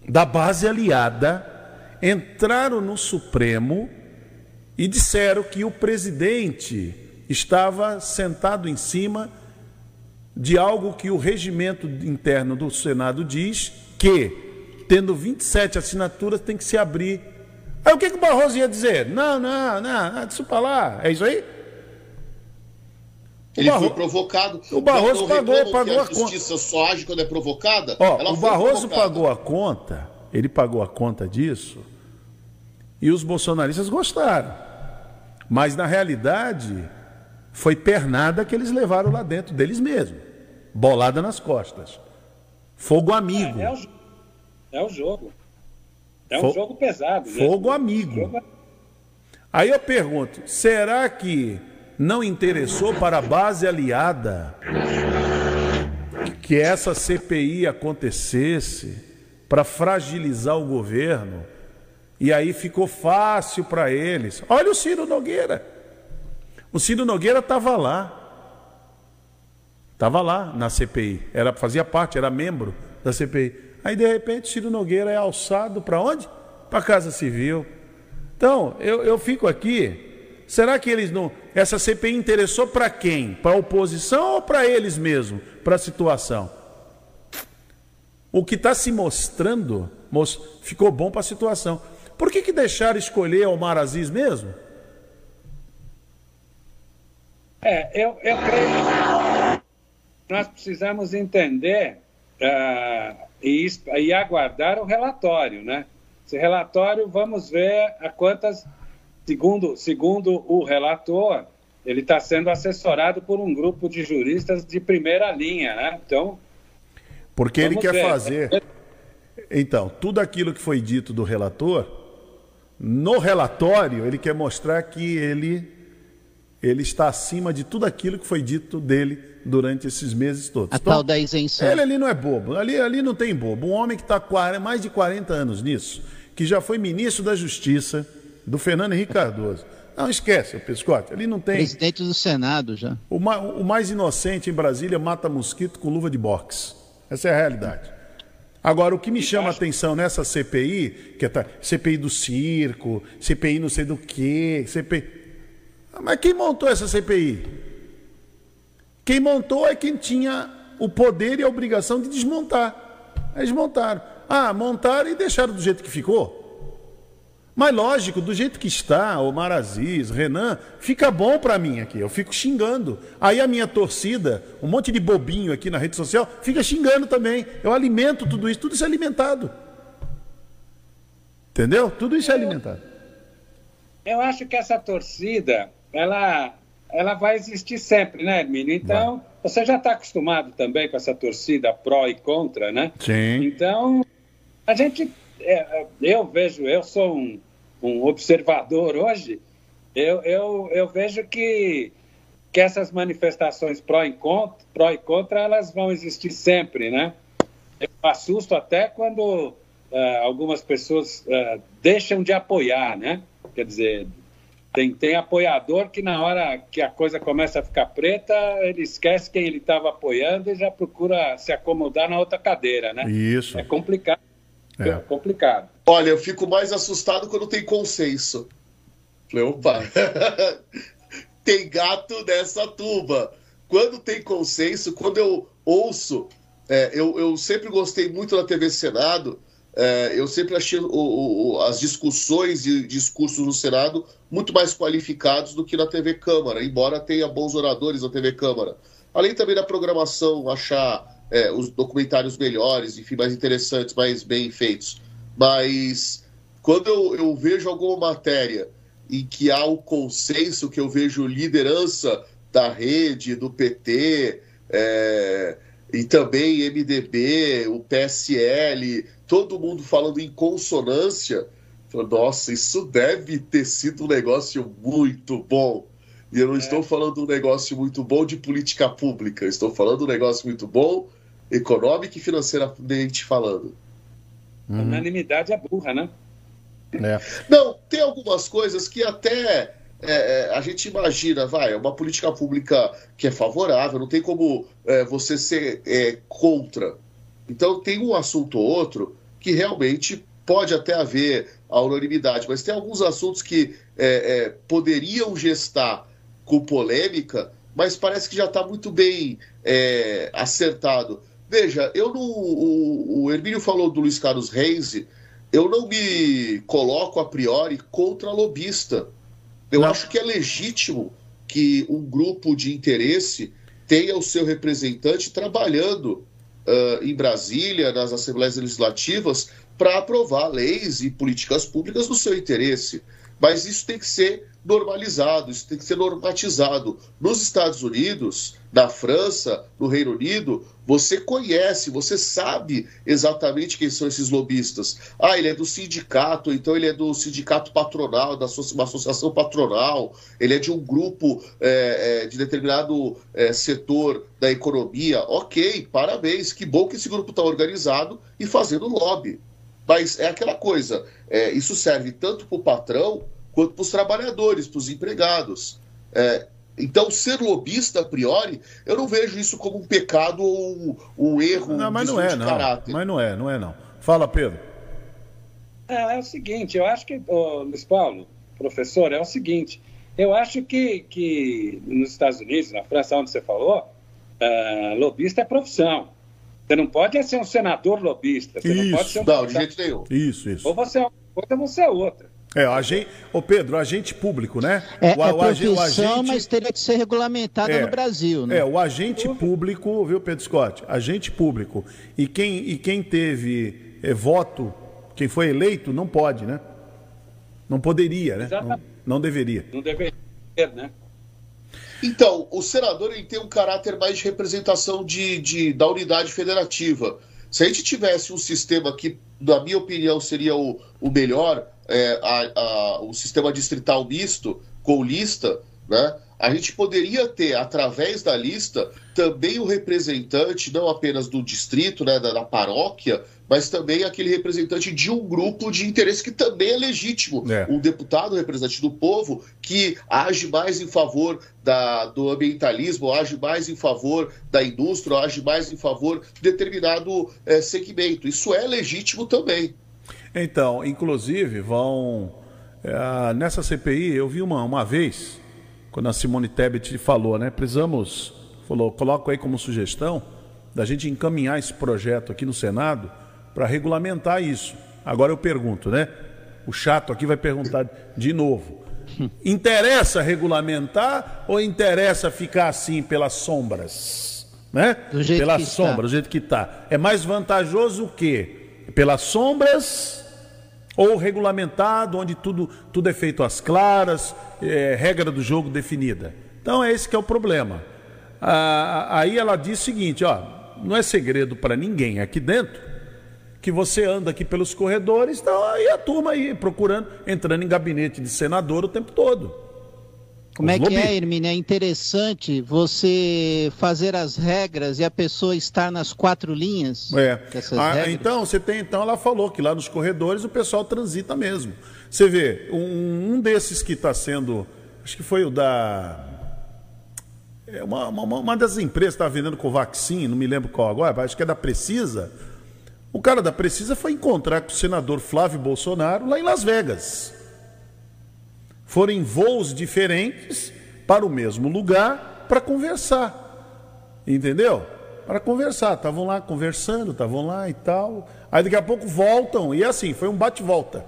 da base aliada entraram no Supremo e disseram que o presidente estava sentado em cima de algo que o regimento interno do Senado diz que, tendo 27 assinaturas, tem que se abrir. Aí o que, que o Barroso ia dizer? Não, não, não, não isso para lá. É isso aí? Ele Barroso, foi provocado. O Barroso pagou, pagou a, a justiça só age quando é provocada. Ó, o Barroso provocada. pagou a conta. Ele pagou a conta disso. E os bolsonaristas gostaram. Mas na realidade, foi pernada que eles levaram lá dentro deles mesmos. Bolada nas costas. Fogo amigo. É, é, o, é o, jogo. É um jogo pesado. Né? Fogo amigo. Jogo... Aí eu pergunto: será que não interessou para a base aliada que essa CPI acontecesse para fragilizar o governo? E aí ficou fácil para eles. Olha o Ciro Nogueira. O Ciro Nogueira estava lá. Estava lá na CPI. Era, fazia parte, era membro da CPI. Aí, de repente, Ciro Nogueira é alçado para onde? Para a Casa Civil. Então, eu, eu fico aqui. Será que eles não. Essa CPI interessou para quem? Para a oposição ou para eles mesmos? Para a situação? O que está se mostrando ficou bom para a situação. Por que, que deixaram escolher Omar Aziz mesmo? É, eu, eu creio que nós precisamos entender uh, e, e aguardar o relatório, né? Esse relatório, vamos ver a quantas, segundo, segundo o relator, ele está sendo assessorado por um grupo de juristas de primeira linha, né? Então. Porque ele quer ver. fazer. Então, tudo aquilo que foi dito do relator no relatório, ele quer mostrar que ele, ele está acima de tudo aquilo que foi dito dele durante esses meses todos. A então, tal da isenção. Ele ali não é bobo, ali, ali não tem bobo. Um homem que está mais de 40 anos nisso, que já foi ministro da Justiça do Fernando Henrique Cardoso. Não esquece, o Pescote, ali não tem. Presidente do Senado já. O, ma... o mais inocente em Brasília mata mosquito com luva de boxe. Essa é a realidade. Agora, o que me chama a atenção nessa CPI, que é tá, CPI do circo, CPI não sei do que, CPI. Ah, mas quem montou essa CPI? Quem montou é quem tinha o poder e a obrigação de desmontar. Eles montaram. Ah, montaram e deixaram do jeito que ficou. Mas lógico, do jeito que está, o Aziz, Renan, fica bom para mim aqui. Eu fico xingando. Aí a minha torcida, um monte de bobinho aqui na rede social, fica xingando também. Eu alimento tudo isso, tudo isso é alimentado. Entendeu? Tudo isso é alimentado. Eu acho que essa torcida, ela, ela vai existir sempre, né, Hermínio? Então, vai. você já está acostumado também com essa torcida pró e contra, né? Sim. Então, a gente é, eu vejo, eu sou um, um observador hoje, eu, eu, eu vejo que que essas manifestações pró e, contra, pró e contra elas vão existir sempre, né? Eu assusto até quando uh, algumas pessoas uh, deixam de apoiar, né? Quer dizer, tem, tem apoiador que na hora que a coisa começa a ficar preta, ele esquece quem ele estava apoiando e já procura se acomodar na outra cadeira, né? Isso. É complicado. É. é complicado. Olha, eu fico mais assustado quando tem consenso. Falei, opa, [LAUGHS] tem gato nessa tuba. Quando tem consenso, quando eu ouço, é, eu, eu sempre gostei muito da TV Senado, é, eu sempre achei o, o, as discussões e discursos no Senado muito mais qualificados do que na TV Câmara, embora tenha bons oradores na TV Câmara. Além também da programação, achar é, os documentários melhores, enfim, mais interessantes, mais bem feitos. Mas quando eu, eu vejo alguma matéria em que há o consenso, que eu vejo liderança da rede, do PT, é, e também MDB, o PSL, todo mundo falando em consonância, nossa, isso deve ter sido um negócio muito bom. E eu não é. estou falando um negócio muito bom de política pública, estou falando um negócio muito bom econômico e financeiramente falando. Unanimidade é burra, né? É. Não, tem algumas coisas que até é, é, a gente imagina, vai, é uma política pública que é favorável, não tem como é, você ser é, contra. Então tem um assunto ou outro que realmente pode até haver a unanimidade, mas tem alguns assuntos que é, poderiam gestar com polêmica, mas parece que já está muito bem acertado. Veja, eu não, o, o Hermínio falou do Luiz Carlos Reis eu não me coloco a priori contra lobista. Eu não. acho que é legítimo que um grupo de interesse tenha o seu representante trabalhando uh, em Brasília, nas assembleias legislativas, para aprovar leis e políticas públicas no seu interesse. Mas isso tem que ser normalizado, isso tem que ser normatizado. Nos Estados Unidos, na França, no Reino Unido, você conhece, você sabe exatamente quem são esses lobistas. Ah, ele é do sindicato, então ele é do sindicato patronal, da uma associação patronal, ele é de um grupo é, é, de determinado é, setor da economia. Ok, parabéns, que bom que esse grupo está organizado e fazendo lobby. Mas é aquela coisa, é, isso serve tanto para o patrão quanto para os trabalhadores, para os empregados. É, então, ser lobista a priori, eu não vejo isso como um pecado ou um, um erro não, mas não é, não. caráter. Mas não é, não é não. Fala, Pedro. É, é o seguinte, eu acho que, oh, Luiz Paulo, professor, é o seguinte, eu acho que, que nos Estados Unidos, na França, onde você falou, uh, lobista é profissão. Você não pode ser um senador lobista. Você isso. não pode ser um. Não, de jeito nenhum. Isso, isso. Ou você é uma coisa, ou você é outra. É, o agente, ô Pedro, o agente público, né? É, o, é profissão, o agente, mas teria que ser regulamentada é, no Brasil, né? É, o agente público, viu, Pedro Scott? Agente público. E quem, e quem teve é, voto, quem foi eleito, não pode, né? Não poderia, né? Não, não, deveria. Não deveria, né? Então, o senador ele tem um caráter mais de representação de, de, da unidade federativa. Se a gente tivesse um sistema que, na minha opinião, seria o, o melhor, é, a, a, o sistema distrital misto com lista, né, a gente poderia ter, através da lista, também o representante, não apenas do distrito, né, da, da, paróquia, mas também aquele representante de um grupo de interesse que também é legítimo. É. Um deputado representante do povo que age mais em favor da, do ambientalismo, age mais em favor da indústria, age mais em favor de determinado é, segmento. Isso é legítimo também. Então, inclusive, vão. É, nessa CPI, eu vi uma, uma vez, quando a Simone Tebet falou, né? Precisamos, falou, coloco aí como sugestão, da gente encaminhar esse projeto aqui no Senado para regulamentar isso. Agora eu pergunto, né? O chato aqui vai perguntar de novo. Interessa regulamentar ou interessa ficar assim pelas sombras? Né? Do jeito Pela que sombra, está. do jeito que está. É mais vantajoso o quê? Pelas sombras ou regulamentado, onde tudo, tudo é feito às claras, é, regra do jogo definida. Então é esse que é o problema. Ah, aí ela diz o seguinte, ó, não é segredo para ninguém aqui dentro que você anda aqui pelos corredores, então aí a turma aí procurando, entrando em gabinete de senador o tempo todo. Como é que é, Hermine? É interessante você fazer as regras e a pessoa estar nas quatro linhas? É. Ah, então, você tem, então, ela falou que lá nos corredores o pessoal transita mesmo. Você vê, um, um desses que está sendo, acho que foi o da. É uma, uma, uma das empresas que está vendendo Covaxin, não me lembro qual agora, acho que é da Precisa. O cara da Precisa foi encontrar com o senador Flávio Bolsonaro lá em Las Vegas foram em voos diferentes para o mesmo lugar para conversar. Entendeu? Para conversar. Estavam lá conversando, estavam lá e tal. Aí daqui a pouco voltam. E assim, foi um bate-volta.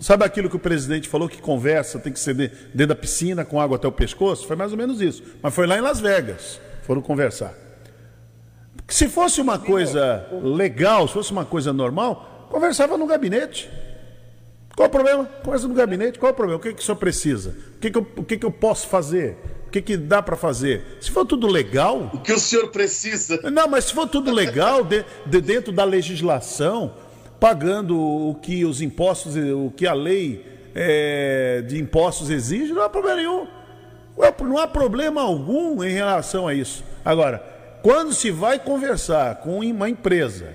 Sabe aquilo que o presidente falou que conversa tem que ser dentro da piscina com água até o pescoço? Foi mais ou menos isso. Mas foi lá em Las Vegas. Foram conversar. Se fosse uma coisa legal, se fosse uma coisa normal, conversava no gabinete. Qual o problema? Conversa no gabinete, qual o problema? O que, que o senhor precisa? O que, que, eu, o que, que eu posso fazer? O que, que dá para fazer? Se for tudo legal. O que o senhor precisa? Não, mas se for tudo legal, de, de dentro da legislação, pagando o que os impostos, o que a lei é, de impostos exige, não há problema nenhum. Não há problema algum em relação a isso. Agora, quando se vai conversar com uma empresa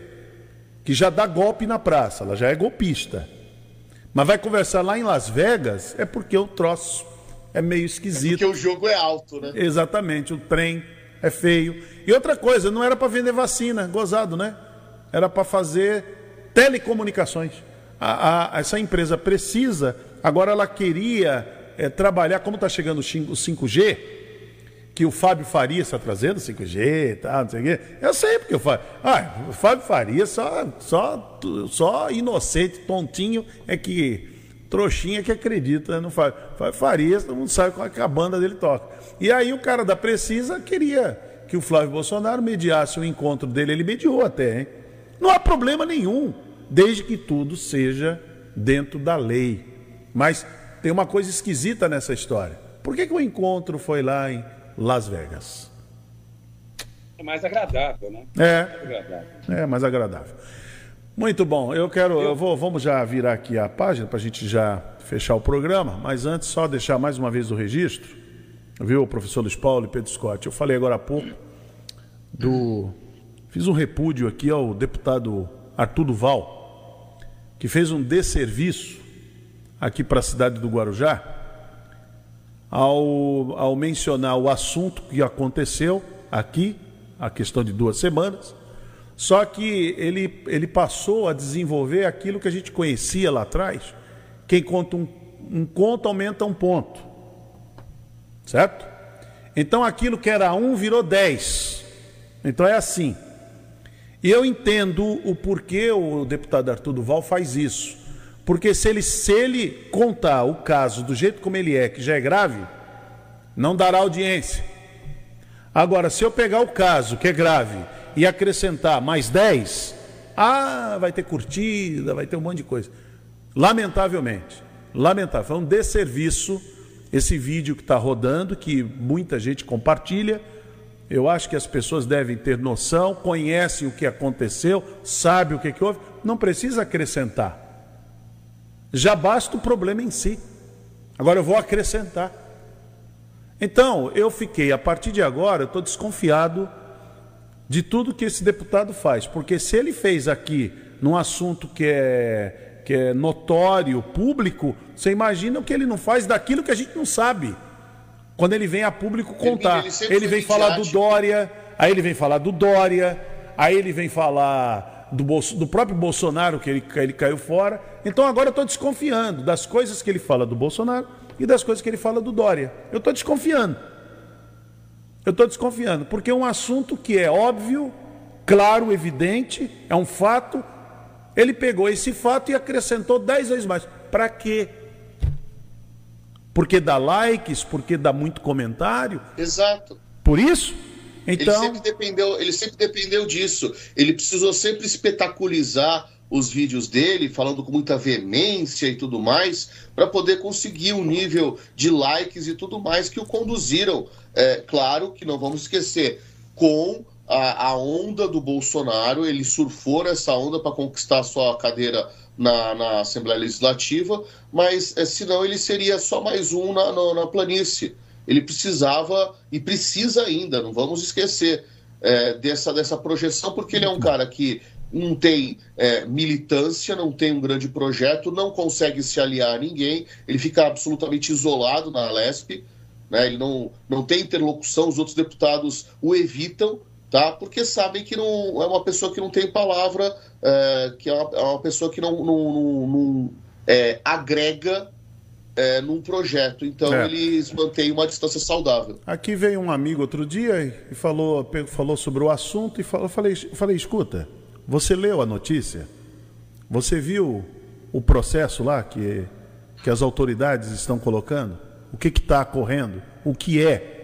que já dá golpe na praça, ela já é golpista mas vai conversar lá em Las Vegas, é porque o troço é meio esquisito. É porque o jogo é alto, né? Exatamente, o trem é feio. E outra coisa, não era para vender vacina, gozado, né? Era para fazer telecomunicações. A, a, essa empresa precisa, agora ela queria é, trabalhar, como está chegando o 5G, que o Fábio Faria está trazendo 5G e tal, não sei o quê. Eu sei porque o Fábio. Ah, o Fábio Faria só, só, só inocente, tontinho, é que. Trouxinha que acredita no Fábio. Fábio Faria, todo mundo sabe qual é que a banda dele toca. E aí o cara da Precisa queria que o Flávio Bolsonaro mediasse o encontro dele. Ele mediou até, hein? Não há problema nenhum, desde que tudo seja dentro da lei. Mas tem uma coisa esquisita nessa história. Por que, que o encontro foi lá em Las Vegas. É mais agradável, né? É. Mais agradável. É mais agradável. Muito bom. Eu quero, eu vou, vamos já virar aqui a página para a gente já fechar o programa, mas antes só deixar mais uma vez o registro, viu, professor Luiz Paulo e Pedro Scott. Eu falei agora há pouco do, fiz um repúdio aqui ao deputado Arthur Duval, que fez um desserviço aqui para a cidade do Guarujá ao, ao mencionar o assunto que aconteceu aqui, a questão de duas semanas, só que ele, ele passou a desenvolver aquilo que a gente conhecia lá atrás. Quem conta um, um conto aumenta um ponto. Certo? Então aquilo que era um virou dez. Então é assim. E eu entendo o porquê o deputado Arthur Duval faz isso. Porque se ele, se ele contar o caso do jeito como ele é, que já é grave, não dará audiência. Agora, se eu pegar o caso que é grave e acrescentar mais 10, ah, vai ter curtida, vai ter um monte de coisa. Lamentavelmente, lamentável, foi um desserviço esse vídeo que está rodando, que muita gente compartilha. Eu acho que as pessoas devem ter noção, conhecem o que aconteceu, sabem o que, que houve, não precisa acrescentar. Já basta o problema em si. Agora eu vou acrescentar. Então, eu fiquei, a partir de agora, eu estou desconfiado de tudo que esse deputado faz, porque se ele fez aqui num assunto que é, que é notório, público, você imagina o que ele não faz daquilo que a gente não sabe. Quando ele vem a público contar, ele, ele, ele vem falar do Dória, aí ele vem falar do Dória, aí ele vem falar do, Bolso, do próprio Bolsonaro, que ele, ele caiu fora. Então agora eu estou desconfiando das coisas que ele fala do Bolsonaro e das coisas que ele fala do Dória. Eu estou desconfiando. Eu estou desconfiando, porque é um assunto que é óbvio, claro, evidente, é um fato. Ele pegou esse fato e acrescentou dez vezes mais. Para quê? Porque dá likes, porque dá muito comentário. Exato. Por isso? Então... Ele, sempre dependeu, ele sempre dependeu disso. Ele precisou sempre espetaculizar os vídeos dele, falando com muita veemência e tudo mais, para poder conseguir um nível de likes e tudo mais que o conduziram. É, claro que não vamos esquecer, com a, a onda do Bolsonaro, ele surfou essa onda para conquistar a sua cadeira na, na Assembleia Legislativa, mas é, senão ele seria só mais um na, na, na, planície. Ele precisava, e precisa ainda, não vamos esquecer, é, dessa, dessa projeção, porque ele é um cara que não tem é, militância, não tem um grande projeto, não consegue se aliar a ninguém, ele fica absolutamente isolado na Lesp, né? ele não, não tem interlocução, os outros deputados o evitam, tá? porque sabem que não é uma pessoa que não tem palavra, é, que é uma, é uma, pessoa que não, não, não, não é, agrega é, num projeto. Então é. eles mantêm uma distância saudável. Aqui veio um amigo outro dia e falou, falou sobre o assunto e falou, eu falei, eu falei, escuta, você leu a notícia? Você viu o processo lá que, que as autoridades estão colocando? O que está correndo? O que é?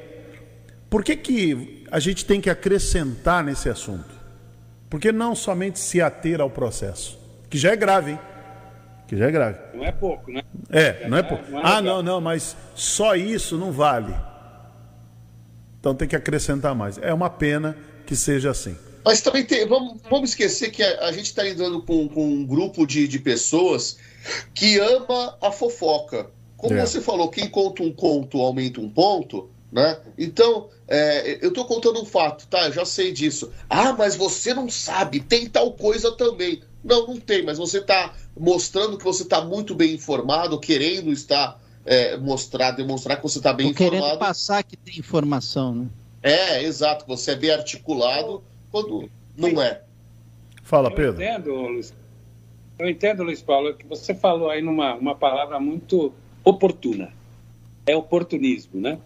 Por que, que a gente tem que acrescentar nesse assunto? Por que não somente se ater ao processo? Que já é grave, hein? Que já é grave. Não é pouco, né? É, não é pouco. Não é ah, não, não, mas só isso não vale. Então tem que acrescentar mais. É uma pena que seja assim. Mas também tem, vamos, vamos esquecer que a, a gente está lidando com, com, um grupo de, de pessoas que ama a fofoca. Como é. você falou, quem conta um conto aumenta um ponto, né? Então, é, eu estou contando um fato, tá? Eu já sei disso. Ah, mas você não sabe, tem tal coisa também. Não, não tem, mas você está mostrando que você está muito bem informado, querendo estar é, mostrar, demonstrar que você está bem Tô informado. Querendo passar que tem informação, né? É, exato. Você é bem articulado quando não é. Fala, Pedro. Eu entendo, Luiz, eu entendo, Luiz Paulo, que você falou aí numa uma palavra muito oportuna. É oportunismo, né?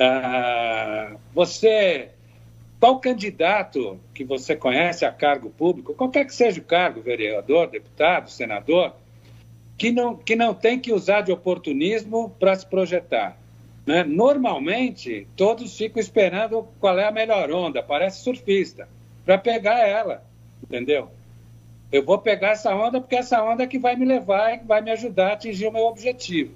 Ah, você, qual candidato que você conhece a cargo público, qualquer que seja o cargo, vereador, deputado, senador, que não, que não tem que usar de oportunismo para se projetar? Né? Normalmente, todos ficam esperando qual é a melhor onda, parece surfista para pegar ela, entendeu? Eu vou pegar essa onda porque essa onda é que vai me levar e vai me ajudar a atingir o meu objetivo.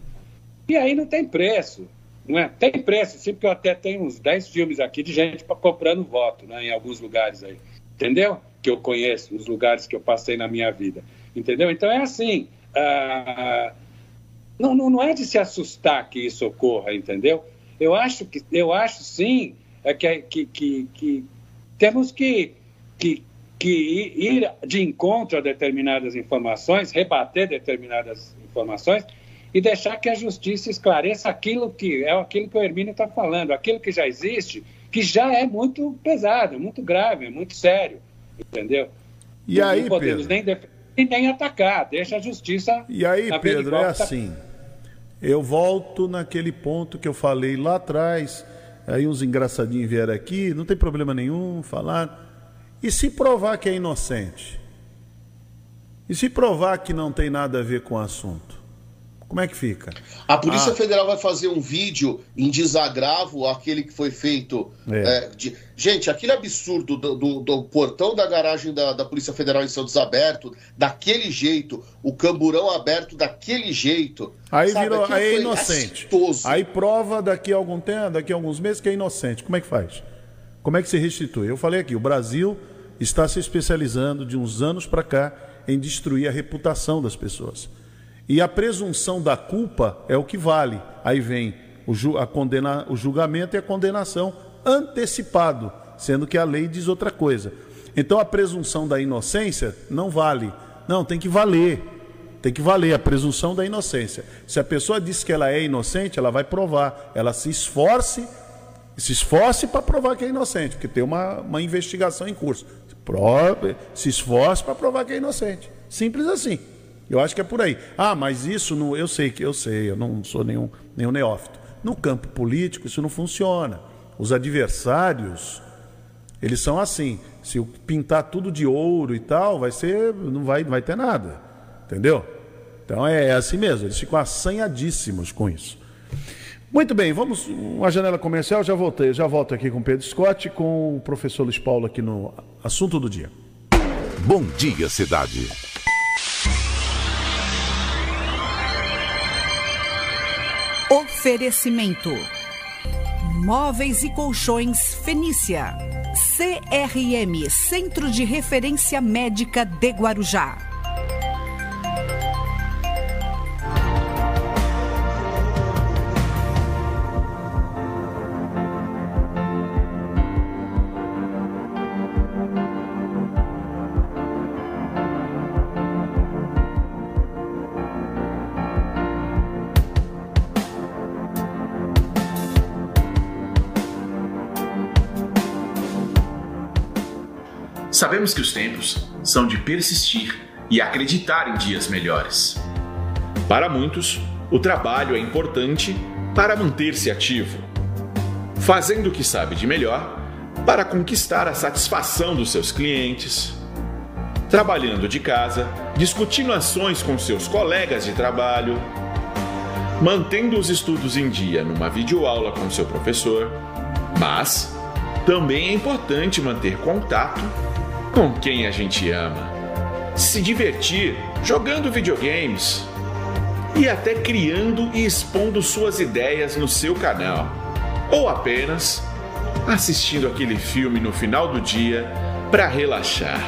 E aí não tem preço, não é? Tem preço, sim, porque eu até tenho uns 10 filmes aqui de gente comprando voto, né, em alguns lugares aí, entendeu? Que eu conheço, os lugares que eu passei na minha vida, entendeu? Então é assim, ah, não, não, não é de se assustar que isso ocorra, entendeu? Eu acho que, eu acho sim, é que, que, que, que temos que que, que ir de encontro a determinadas informações, rebater determinadas informações e deixar que a justiça esclareça aquilo que é aquilo que o Hermínio está falando, aquilo que já existe, que já é muito pesado, muito grave, muito sério, entendeu? E aí, não podemos Pedro? nem defender nem atacar, deixa a justiça. E aí, Pedro, é assim. Eu volto naquele ponto que eu falei lá atrás. Aí uns engraçadinhos vieram aqui, não tem problema nenhum falar. E se provar que é inocente? E se provar que não tem nada a ver com o assunto? Como é que fica? A Polícia ah. Federal vai fazer um vídeo em desagravo aquele que foi feito. É. É, de... Gente, aquele absurdo do, do, do portão da garagem da, da, Polícia Federal em Santos aberto, daquele jeito, o camburão aberto daquele jeito. Aí, virou, aí é inocente. Aí prova daqui a algum tempo, daqui a alguns meses que é inocente. Como é que faz? Como é que se restitui? Eu falei aqui, o Brasil está se especializando de uns anos para cá em destruir a reputação das pessoas. E a presunção da culpa é o que vale. Aí vem o, ju a condena o julgamento e a condenação antecipado, sendo que a lei diz outra coisa. Então a presunção da inocência não vale. Não, tem que valer. Tem que valer a presunção da inocência. Se a pessoa diz que ela é inocente, ela vai provar. Ela se esforce, se esforce para provar que é inocente, porque tem uma, uma investigação em curso. Prove, se esforce para provar que é inocente. Simples assim. Eu acho que é por aí. Ah, mas isso não, eu sei que eu sei, eu não sou nenhum, nenhum neófito. No campo político isso não funciona. Os adversários, eles são assim. Se eu pintar tudo de ouro e tal, vai ser, não vai, não vai ter nada. Entendeu? Então é assim mesmo, eles ficam assanhadíssimos com isso. Muito bem, vamos uma janela comercial, já voltei, já volto aqui com Pedro Scott com o professor Luiz Paulo aqui no assunto do dia. Bom dia, cidade. Oferecimento: Móveis e Colchões Fenícia. CRM Centro de Referência Médica de Guarujá. Sabemos que os tempos são de persistir e acreditar em dias melhores. Para muitos, o trabalho é importante para manter-se ativo, fazendo o que sabe de melhor para conquistar a satisfação dos seus clientes, trabalhando de casa, discutindo ações com seus colegas de trabalho, mantendo os estudos em dia numa videoaula com seu professor, mas também é importante manter contato com quem a gente ama, se divertir jogando videogames e até criando e expondo suas ideias no seu canal, ou apenas assistindo aquele filme no final do dia para relaxar.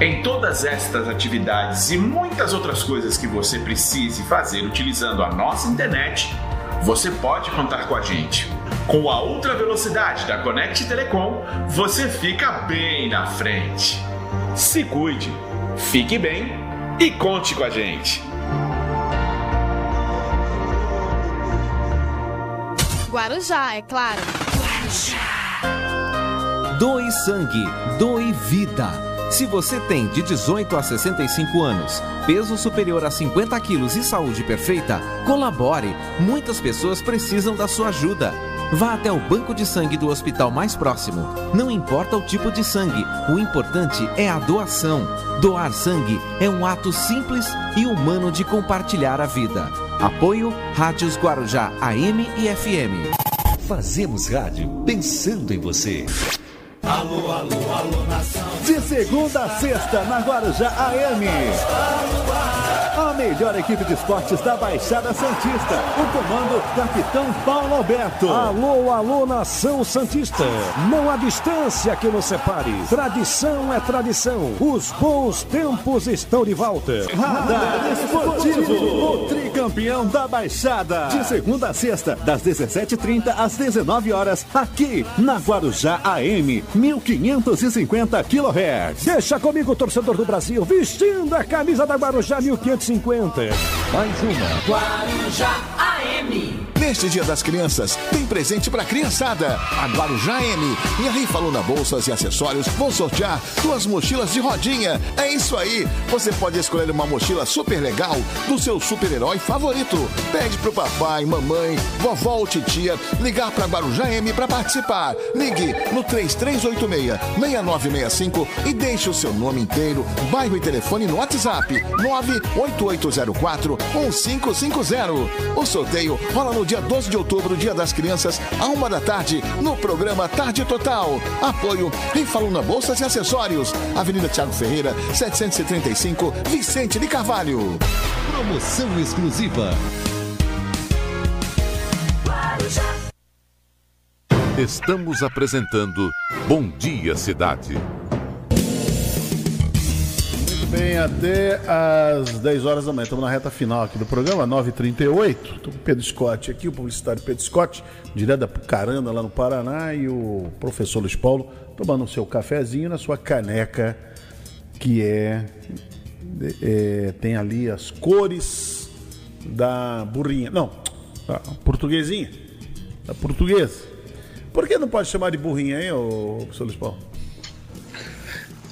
Em todas estas atividades e muitas outras coisas que você precise fazer utilizando a nossa internet, você pode contar com a gente. Com a ultra velocidade da Connect Telecom, você fica bem na frente. Se cuide, fique bem e conte com a gente. Guarujá, é claro. Guarujá. Doe sangue, doe vida. Se você tem de 18 a 65 anos, peso superior a 50 quilos e saúde perfeita, colabore. Muitas pessoas precisam da sua ajuda. Vá até o banco de sangue do hospital mais próximo. Não importa o tipo de sangue, o importante é a doação. Doar sangue é um ato simples e humano de compartilhar a vida. Apoio Rádios Guarujá AM e FM. Fazemos rádio pensando em você. Alô, alô, alô, nação. De segunda a sexta, na Guarujá AM. A melhor equipe de esportes da Baixada Santista. O comando Capitão Paulo Alberto. Alô, alô, nação Santista. Não há distância que nos separe. Tradição é tradição. Os bons tempos estão de volta. Radar Esportivo. O tricampeão da Baixada. De segunda a sexta, das 17h30 às 19 horas, aqui na Guarujá AM, 1550 kHz. Deixa comigo, torcedor do Brasil, vestindo a camisa da Guarujá 1550. 50. Mais uma. Guarujá AM. Neste Dia das Crianças, tem presente para criançada. A Guarujá M e a Rifa Bolsas e Acessórios vão sortear duas mochilas de rodinha. É isso aí. Você pode escolher uma mochila super legal do seu super-herói favorito. Pede pro papai, mamãe, vovó ou titia ligar para Guarujá M para participar. Ligue no 3386 6965 e deixe o seu nome inteiro, bairro e telefone no WhatsApp 98804 1550. O sorteio rola no dia 12 de outubro, Dia das Crianças, a uma da tarde, no programa Tarde Total. Apoio Rifaluna Bolsas e Acessórios. Avenida Tiago Ferreira, 735, Vicente de Carvalho. Promoção exclusiva. Estamos apresentando Bom Dia Cidade bem, até às 10 horas da manhã. Estamos na reta final aqui do programa, 9h38. Estou com o Pedro Scott aqui, o publicitário Pedro Scott, direto da Pucarana, lá no Paraná, e o professor Luiz Paulo tomando o seu cafezinho na sua caneca, que é, é tem ali as cores da burrinha. Não, da portuguesinha. Da portuguesa. Por que não pode chamar de burrinha, hein, professor Luiz Paulo?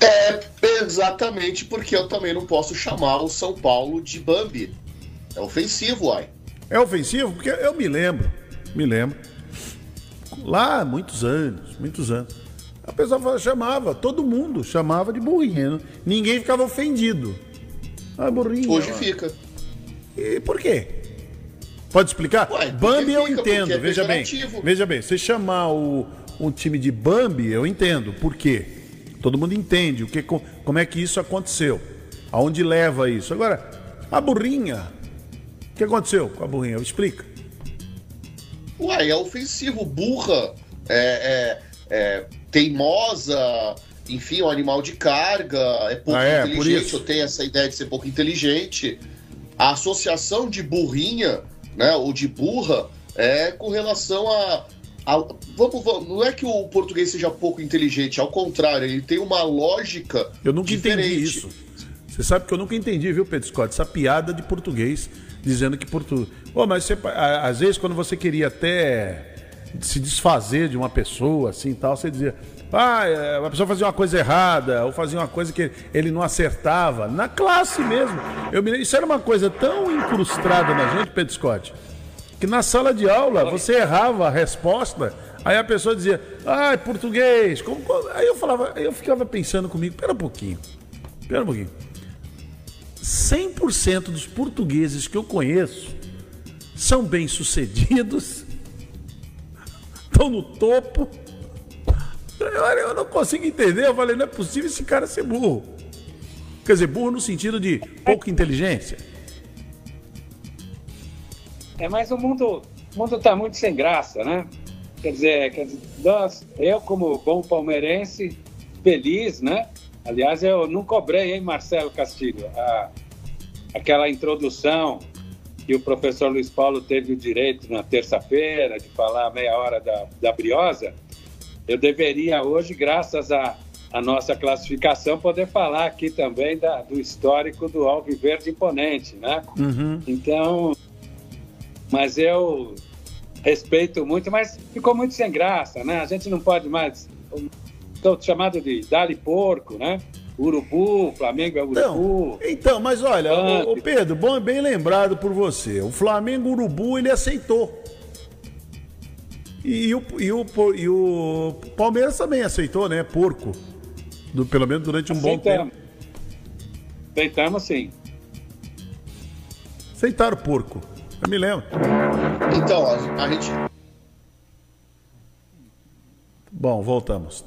É exatamente porque eu também não posso chamar o São Paulo de Bambi. É ofensivo, uai. É ofensivo? Porque eu me lembro, me lembro. Lá, muitos anos, muitos anos. A pessoa chamava, todo mundo chamava de burrinha. Ninguém ficava ofendido. Ah, burrinha. Hoje ó. fica. E por quê? Pode explicar? Ué, Bambi eu entendo, é veja bem. Veja bem, você chamar o, um time de Bambi, eu entendo. Por quê? Todo mundo entende o que, como é que isso aconteceu. Aonde leva isso? Agora, a burrinha. O que aconteceu com a burrinha? Explica. Uai, é ofensivo, burra, é, é, é teimosa, enfim, um animal de carga, é pouco ah, é, inteligente, eu tenho essa ideia de ser pouco inteligente. A associação de burrinha, né, ou de burra, é com relação a, vamos, vamos, não é que o português seja pouco inteligente, ao contrário, ele tem uma lógica. Eu nunca diferente. entendi isso. Você sabe que eu nunca entendi, viu, Pedro Scott? Essa piada de português dizendo que português. Oh, mas você, às vezes, quando você queria até se desfazer de uma pessoa, assim tal, você dizia, ah, é, a pessoa fazia uma coisa errada, ou fazia uma coisa que ele não acertava, na classe mesmo. Eu me, isso era uma coisa tão incrustada na gente, Pedro Scott, que na sala de aula você errava a resposta, aí a pessoa dizia, ah, é português. Como, aí eu falava, aí eu ficava pensando comigo, pera um pouquinho, pera um pouquinho. 100% dos portugueses que eu conheço são bem-sucedidos, [LAUGHS] estão no topo eu não consigo entender. Eu falei, não é possível esse cara ser burro. Quer dizer, burro no sentido de pouca inteligência. É, mas o mundo o mundo está muito sem graça, né? Quer dizer, quer dizer nós, eu como bom palmeirense, feliz, né? Aliás, eu não cobrei, hein, Marcelo Castilho? A, aquela introdução que o professor Luiz Paulo teve o direito na terça-feira de falar meia hora da, da briosa, eu deveria hoje, graças à, à nossa classificação, poder falar aqui também da, do histórico do Alviverde Imponente, né? Uhum. Então, mas eu respeito muito, mas ficou muito sem graça, né? A gente não pode mais, estou chamado de Dali Porco, né? Urubu, Flamengo é Urubu. Então, então mas olha, o, o Pedro, bom, bem lembrado por você. O Flamengo Urubu ele aceitou. E, o, e, o, e o Palmeiras também aceitou, né? Porco. Do, pelo menos durante um Aceitamos. bom tempo. Aceitamos sim. Aceitaram porco. Eu me lembro. Então, a, gente. Bom, voltamos.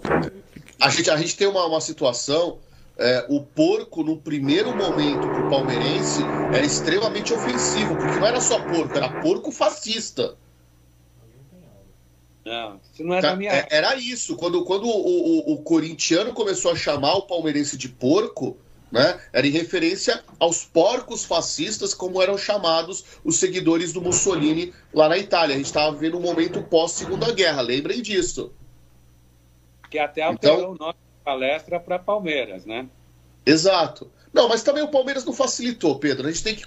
A gente, a gente tem uma, uma situação. É, o porco, no primeiro momento, para o palmeirense, era extremamente ofensivo, porque não era só porco, era porco fascista. Não, isso não é da minha. É, era isso. Quando, quando o, o, o, corintiano começou a chamar o palmeirense de porco, né? Era em referência aos porcos fascistas, como eram chamados os seguidores do Mussolini lá na Itália. A gente estava vivendo um momento pós-segunda guerra, lembrem disso. Que até alterou então, o nome da palestra para Palmeiras, né? Exato. Não, mas também o Palmeiras não facilitou, Pedro. A gente tem que.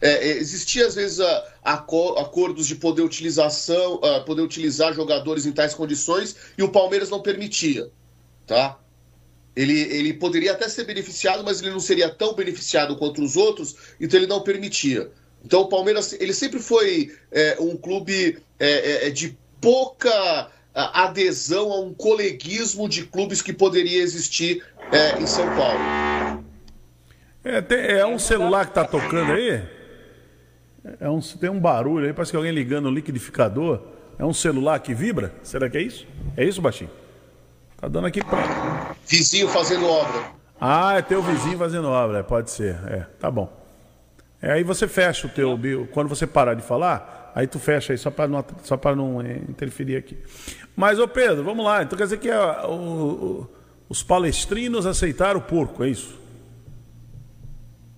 É, é, existia, às vezes, a, a, acordos de poder, utilização, a, poder utilizar jogadores em tais condições e o Palmeiras não permitia. Tá? Ele, ele poderia até ser beneficiado, mas ele não seria tão beneficiado quanto os outros, então ele não permitia. Então o Palmeiras ele sempre foi é, um clube é, é, é de pouca adesão a um coleguismo de clubes que poderia existir em São Paulo. É, tem, é um celular que tá tocando aí? É um, tem um barulho aí, parece que alguém ligando o liquidificador. É um celular que vibra? Será que é isso? É isso, Baixinho? Tá dando aqui pra. Vizinho fazendo obra. Ah, é teu vizinho fazendo obra, pode ser. É, tá bom. É, aí você fecha o teu. Quando você parar de falar, aí tu fecha aí só para não, só pra não é, interferir aqui. Mas, ô Pedro, vamos lá. Então quer dizer que a, o, o, os palestrinos aceitaram o porco, é isso?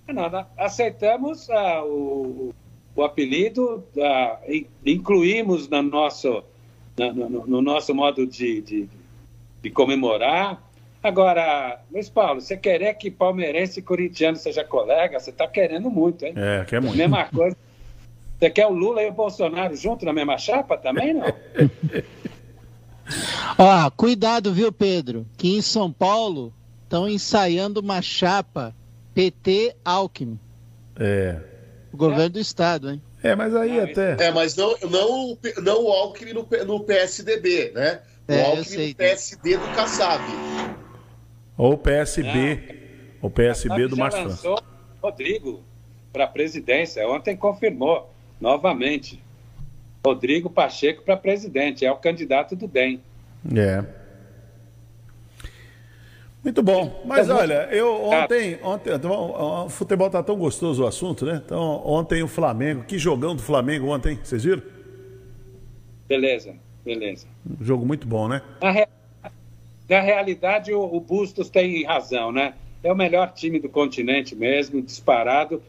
Nada. Aceitamos ah, o, o apelido, ah, incluímos no nosso, no, no nosso modo de, de, de, comemorar. Agora, Luiz Paulo, você querer que palmeirense e corintiano seja colega, você está querendo muito, hein? É, quer muito. Mesma coisa. Você quer o Lula e o Bolsonaro junto na mesma chapa também, não? [LAUGHS] Ó, cuidado, viu, Pedro? Que em São Paulo estão ensaiando uma chapa PT Alckmin. É. O governo é. do estado, hein? É, mas aí ah, até. É, mas não, não, não o Alckmin no, no PSDB, né? O é, Alckmin no PSD do Kassab. Ou PSB. o PSB do Márcio lançou Rodrigo para a presidência. Ontem confirmou novamente. Rodrigo Pacheco para presidente. É o candidato do DEM. É. Muito bom. Mas olha, eu ontem, ontem então, o futebol tá tão gostoso o assunto, né? Então, ontem o Flamengo, que jogão do Flamengo ontem, vocês viram? Beleza, beleza. Um jogo muito bom, né? Na, re... Na realidade, o, o Bustos tem razão, né? É o melhor time do continente mesmo, disparado.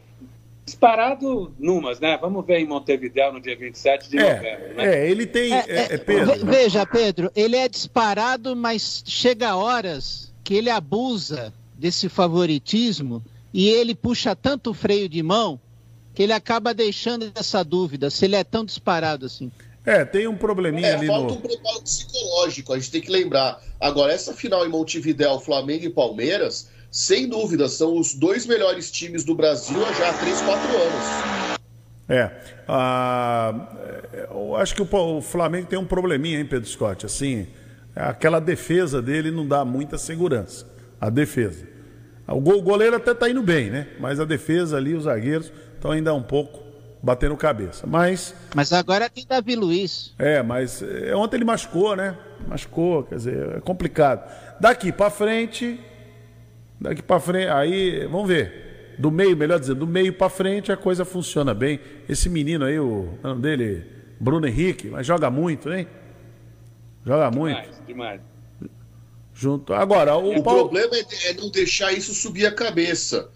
Disparado numas, né? Vamos ver em Montevideo no dia 27 de é, novembro. Né? É, ele tem. É, é, é Pedro. Veja, Pedro, ele é disparado, mas chega horas que ele abusa desse favoritismo e ele puxa tanto freio de mão que ele acaba deixando essa dúvida se ele é tão disparado assim. É, tem um probleminha é, ali falta no... um preparo psicológico, a gente tem que lembrar. Agora, essa final em Montevidéu, Flamengo e Palmeiras, sem dúvida, são os dois melhores times do Brasil já há 3, 4 anos. É, ah, eu acho que o Flamengo tem um probleminha, hein, Pedro Scott? Assim, aquela defesa dele não dá muita segurança. A defesa. O goleiro até tá indo bem, né? Mas a defesa ali, os zagueiros, estão ainda um pouco batendo cabeça. Mas. Mas agora tem Davi Luiz. É, mas é, ontem ele machucou, né? Machucou, quer dizer, é complicado. Daqui para frente. Daqui para frente. Aí, vamos ver. Do meio, melhor dizendo, do meio para frente a coisa funciona bem. Esse menino aí, o nome dele, Bruno Henrique, mas joga muito, hein? Joga demais, muito. Demais. Junto. Agora, o, o Paulo... problema é, é não deixar isso subir a cabeça.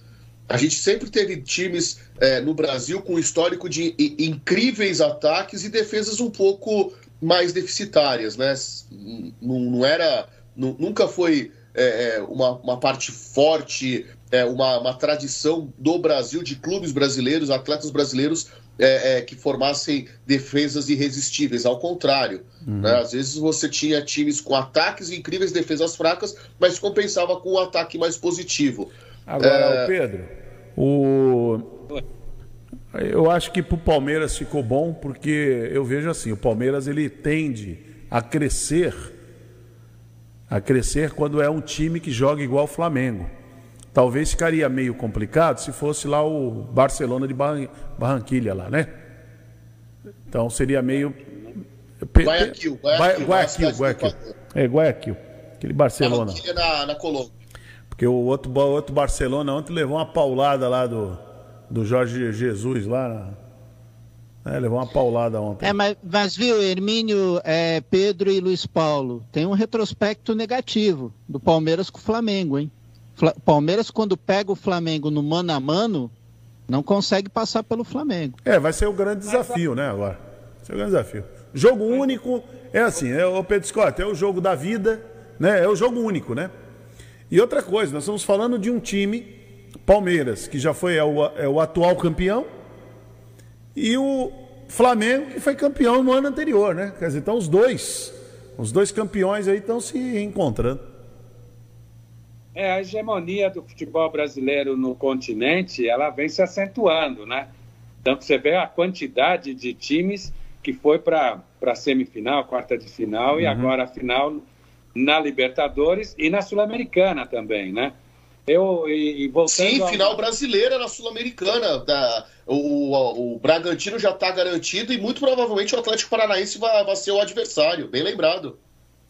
A gente sempre teve times é, no Brasil com histórico de incríveis ataques e defesas um pouco mais deficitárias, né? Não, não era, não, nunca foi é, é, uma, uma parte forte, é, uma, uma tradição do Brasil, de clubes brasileiros, atletas brasileiros é, é, que formassem defesas irresistíveis. Ao contrário, uhum. né? às vezes você tinha times com ataques incríveis defesas fracas, mas compensava com um ataque mais positivo. Agora, é... Pedro, o... eu acho que para o Palmeiras ficou bom, porque eu vejo assim, o Palmeiras ele tende a crescer, a crescer quando é um time que joga igual o Flamengo. Talvez ficaria meio complicado se fosse lá o Barcelona de Barranquilha lá, né? Então seria meio Guayaquil, Guayaquil, Guayaquil, Guayaquil. É Guayaquil, aquele Barcelona. Barranquilha na, na Colômbia. Porque o outro, outro Barcelona ontem levou uma paulada lá do, do Jorge Jesus lá. É, levou uma paulada ontem. É, mas, mas viu, Hermínio, é, Pedro e Luiz Paulo, tem um retrospecto negativo do Palmeiras com o Flamengo, hein? Fla Palmeiras, quando pega o Flamengo no mano a mano, não consegue passar pelo Flamengo. É, vai ser o grande desafio, né, agora. Vai ser o grande desafio. Jogo único, é assim, é o Pedro Scott, é o jogo da vida, né? É o jogo único, né? E outra coisa, nós estamos falando de um time, Palmeiras, que já foi é o, é o atual campeão, e o Flamengo, que foi campeão no ano anterior, né? Quer dizer, então os dois, os dois campeões aí estão se encontrando. É, a hegemonia do futebol brasileiro no continente, ela vem se acentuando, né? Então você vê a quantidade de times que foi para a semifinal, quarta de final uhum. e agora a final na Libertadores e na Sul-Americana também, né? Eu, e, e Sim, ao... final brasileira na Sul-Americana. O, o, o, Bragantino já está garantido e muito provavelmente o Atlético Paranaense vai, vai ser o adversário, bem lembrado.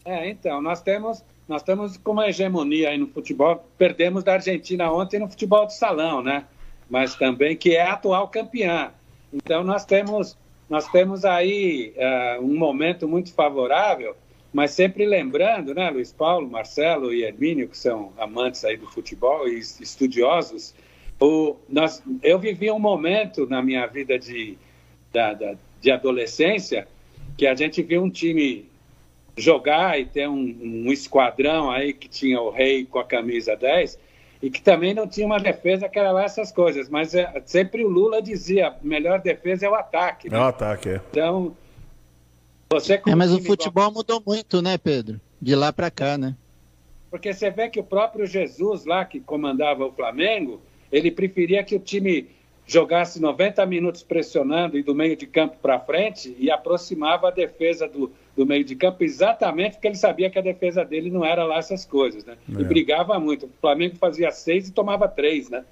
É, então, nós temos, nós temos com uma hegemonia aí no futebol. Perdemos da Argentina ontem no futebol de salão, né? Mas também que é a atual campeã. Então nós temos, nós temos aí uh, um momento muito favorável mas sempre lembrando, né, Luiz Paulo, Marcelo e Hermínio, que são amantes aí do futebol e estudiosos, o, nós, eu vivi um momento na minha vida de, da, da, de adolescência que a gente viu um time jogar e ter um, um, esquadrão aí que tinha o rei com a camisa 10 e que também não tinha uma defesa que era lá essas coisas, mas é, sempre o Lula dizia, melhor defesa é o ataque. Né? É o ataque, é. Então, é, mas o futebol igual... mudou muito, né, Pedro? De lá para cá, né? Porque você vê que o próprio Jesus lá, que comandava o Flamengo, ele preferia que o time jogasse 90 minutos pressionando e do meio de campo para frente e aproximava a defesa do, do meio de campo exatamente porque ele sabia que a defesa dele não era lá essas coisas, né? É. E brigava muito. O Flamengo fazia seis e tomava três, né?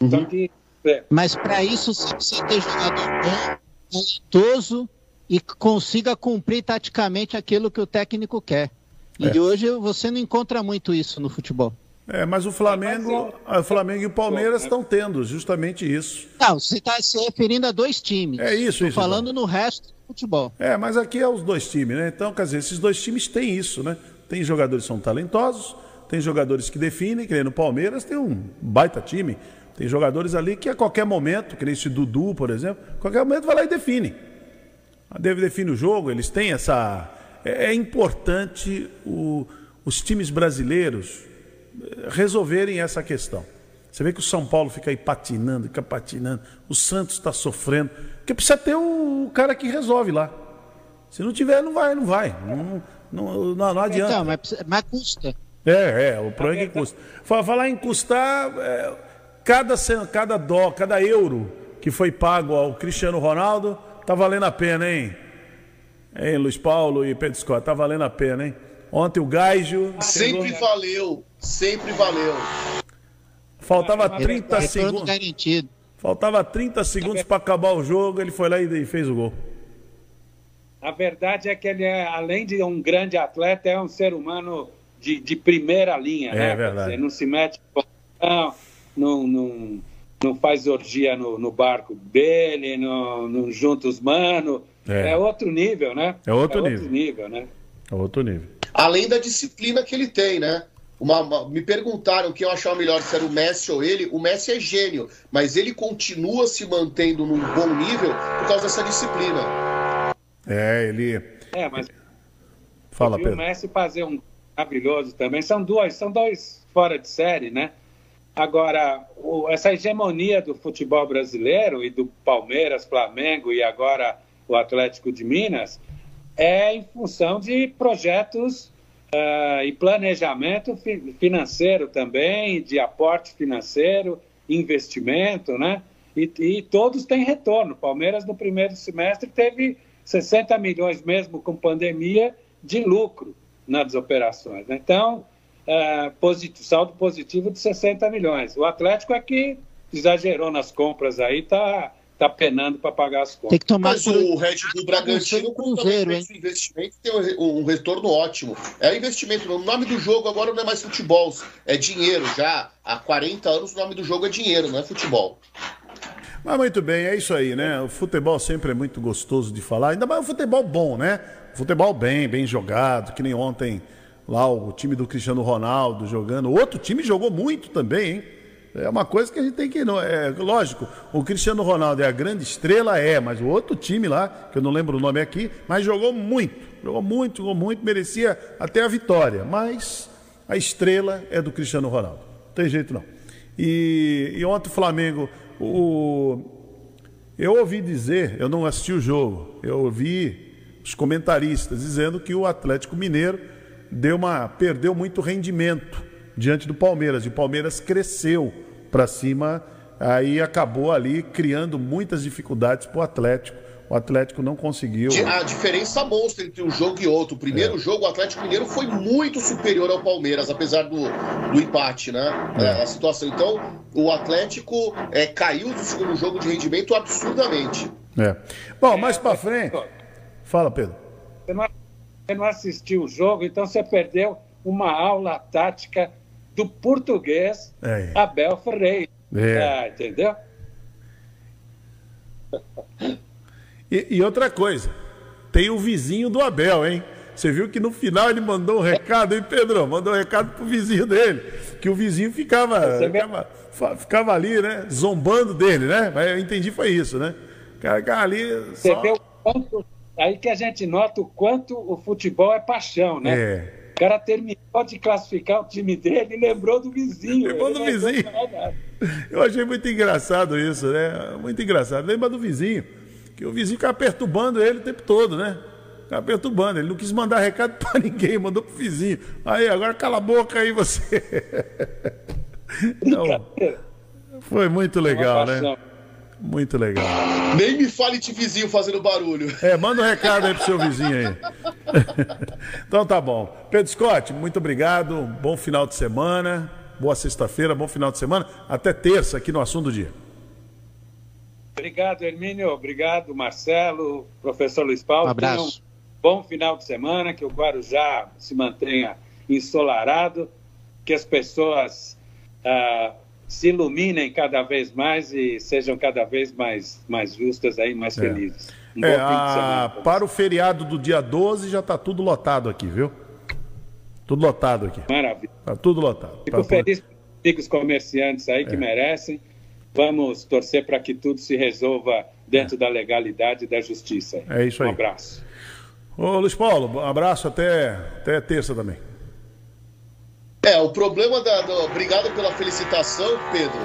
Uhum. Então que, é. Mas para isso você precisa ter jogador bom, talentoso e consiga cumprir taticamente aquilo que o técnico quer. E é. hoje você não encontra muito isso no futebol. É, mas o Flamengo, o Flamengo e o Palmeiras estão tendo justamente isso. Não, você está se referindo a dois times. É isso, Estou isso. falando então. no resto do futebol. É, mas aqui é os dois times, né? Então, quer dizer, esses dois times têm isso, né? Tem jogadores que são talentosos, tem jogadores que definem, que nem no Palmeiras tem um baita time. Tem jogadores ali que a qualquer momento, que nem esse Dudu, por exemplo, a qualquer momento vai lá e define. Deve define o jogo, eles têm essa. É, é importante o, os times brasileiros eh, resolverem essa questão. Você vê que o São Paulo fica aí patinando, fica patinando, o Santos está sofrendo, porque precisa ter o cara que resolve lá. Se não tiver, não vai, não vai. Não, não, não, não adianta. Então, mas, mas custa. É, é, o problema é que custa. Falar em custar, é, cada, cada dó, cada euro que foi pago ao Cristiano Ronaldo, tá valendo a pena, hein? Hein, Luiz Paulo e Pedro Scott, tá valendo a pena, hein? Ontem o Gaijo. Sempre chegou... valeu, sempre valeu. Faltava 30 segundos. Garantido. Faltava 30 segundos para acabar o jogo, ele foi lá e fez o gol. A verdade é que ele, é, além de um grande atleta, é um ser humano de, de primeira linha, é, né? É verdade. Dizer, não se mete não, não, não, faz orgia no, no barco dele, não, não junta os manos. É. é. outro nível, né? É outro, é nível. outro nível, né? É outro nível. Além da disciplina que ele tem, né? Uma, uma, me perguntaram quem eu achava melhor, se era o Messi ou ele. O Messi é gênio, mas ele continua se mantendo num bom nível por causa dessa disciplina. É, ele. É, mas. Fala, Pedro. o Messi fazer um maravilhoso também. São dois, são dois fora de série, né? Agora, o, essa hegemonia do futebol brasileiro e do Palmeiras, Flamengo e agora o Atlético de Minas é em função de projetos uh, e planejamento fi financeiro também, de aporte financeiro, investimento, né? E, e, todos têm retorno. Palmeiras, no primeiro semestre, teve 60 milhões, mesmo com pandemia, de lucro nas operações. Né? Então, uh, positivo, saldo positivo de 60 milhões. O Atlético é que exagerou nas compras aí, está está penando para pagar as contas. Tem que tomar Mas o Red Bull Bragantino, Cruzeiro, hein? investimento, tem um retorno ótimo. É investimento. O nome do jogo agora não é mais futebol, é dinheiro. Já há 40 anos o nome do jogo é dinheiro, não é futebol. Mas muito bem, é isso aí, né? O futebol sempre é muito gostoso de falar, ainda mais o futebol bom, né? Futebol bem, bem jogado, que nem ontem lá o time do Cristiano Ronaldo jogando. Outro time jogou muito também, hein? É uma coisa que a gente tem que. É, lógico, o Cristiano Ronaldo é a grande estrela, é, mas o outro time lá, que eu não lembro o nome aqui, mas jogou muito. Jogou muito, jogou muito, merecia até a vitória. Mas a estrela é do Cristiano Ronaldo. Não tem jeito não. E, e ontem o Flamengo. O, eu ouvi dizer, eu não assisti o jogo, eu ouvi os comentaristas dizendo que o Atlético Mineiro deu uma, perdeu muito rendimento diante do Palmeiras. E o Palmeiras cresceu para cima, aí acabou ali criando muitas dificuldades para o Atlético. O Atlético não conseguiu. A diferença monstra entre um jogo e outro. O primeiro é. jogo, o Atlético Mineiro foi muito superior ao Palmeiras, apesar do, do empate, né? É. É, a situação. Então, o Atlético é, caiu do segundo jogo de rendimento absurdamente. É. Bom, mais para frente. Fala, Pedro. Você não, você não assistiu o jogo, então você perdeu uma aula tática do português é. Abel Ferreira. É. Ah, entendeu? E, e, outra coisa, tem o vizinho do Abel, hein? Você viu que no final ele mandou um recado, hein, Pedro? Mandou um recado pro vizinho dele. Que o vizinho ficava, ficava, ficava, ali, né? Zombando dele, né? Mas eu entendi foi isso, né? O cara ali. Só... Você vê o quanto. Aí que a gente nota o quanto o futebol é paixão, né? É cara terminou de classificar o time dele e lembrou do vizinho. Lembrou do vizinho. Eu achei muito engraçado isso, né? Muito engraçado. Lembra do vizinho. Que o vizinho ficava perturbando ele o tempo todo, né? Ficava perturbando. Ele não quis mandar recado [LAUGHS] para ninguém, mandou pro vizinho. Aí, agora cala a boca aí você. [LAUGHS] Então, foi muito legal, né? Muito legal. Nem me fale de vizinho fazendo barulho. É, manda um recado aí pro seu vizinho aí. [LAUGHS] então tá bom. Pedro Scott, muito obrigado. Bom final de semana. Boa sexta-feira, bom final de semana. Até terça aqui no Assunto do Dia. Obrigado, Hermínio. Obrigado, Marcelo, professor Luiz Paulo. Um abraço. Um bom final de semana, que o Guarujá se mantenha ensolarado, que as pessoas ah, se iluminem cada vez mais e sejam cada vez mais, mais justas aí, mais é. felizes. Um é, a... para o feriado do dia 12 já está tudo lotado aqui, viu? Tudo lotado aqui. Maravilha. Está tudo lotado. Fico tá feliz os comerciantes aí que é. merecem. Vamos torcer para que tudo se resolva dentro é. da legalidade e da justiça. É isso aí. Um abraço. Ô, Luiz Paulo, um abraço até, até terça também. É, o problema da. Do... Obrigado pela felicitação, Pedro.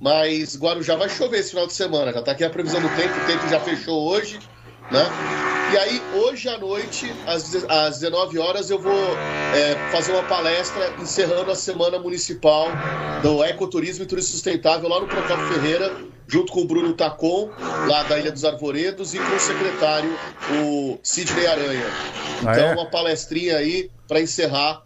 Mas Guarujá vai chover esse final de semana. Já está aqui a previsão do tempo, o tempo já fechou hoje, né? E aí, hoje à noite, às, às 19 horas, eu vou é, fazer uma palestra encerrando a Semana Municipal do Ecoturismo e Turismo Sustentável lá no Procopio Ferreira, junto com o Bruno Tacon, lá da Ilha dos Arvoredos, e com o secretário, o Sidney Aranha. Então, ah, é? uma palestrinha aí para encerrar,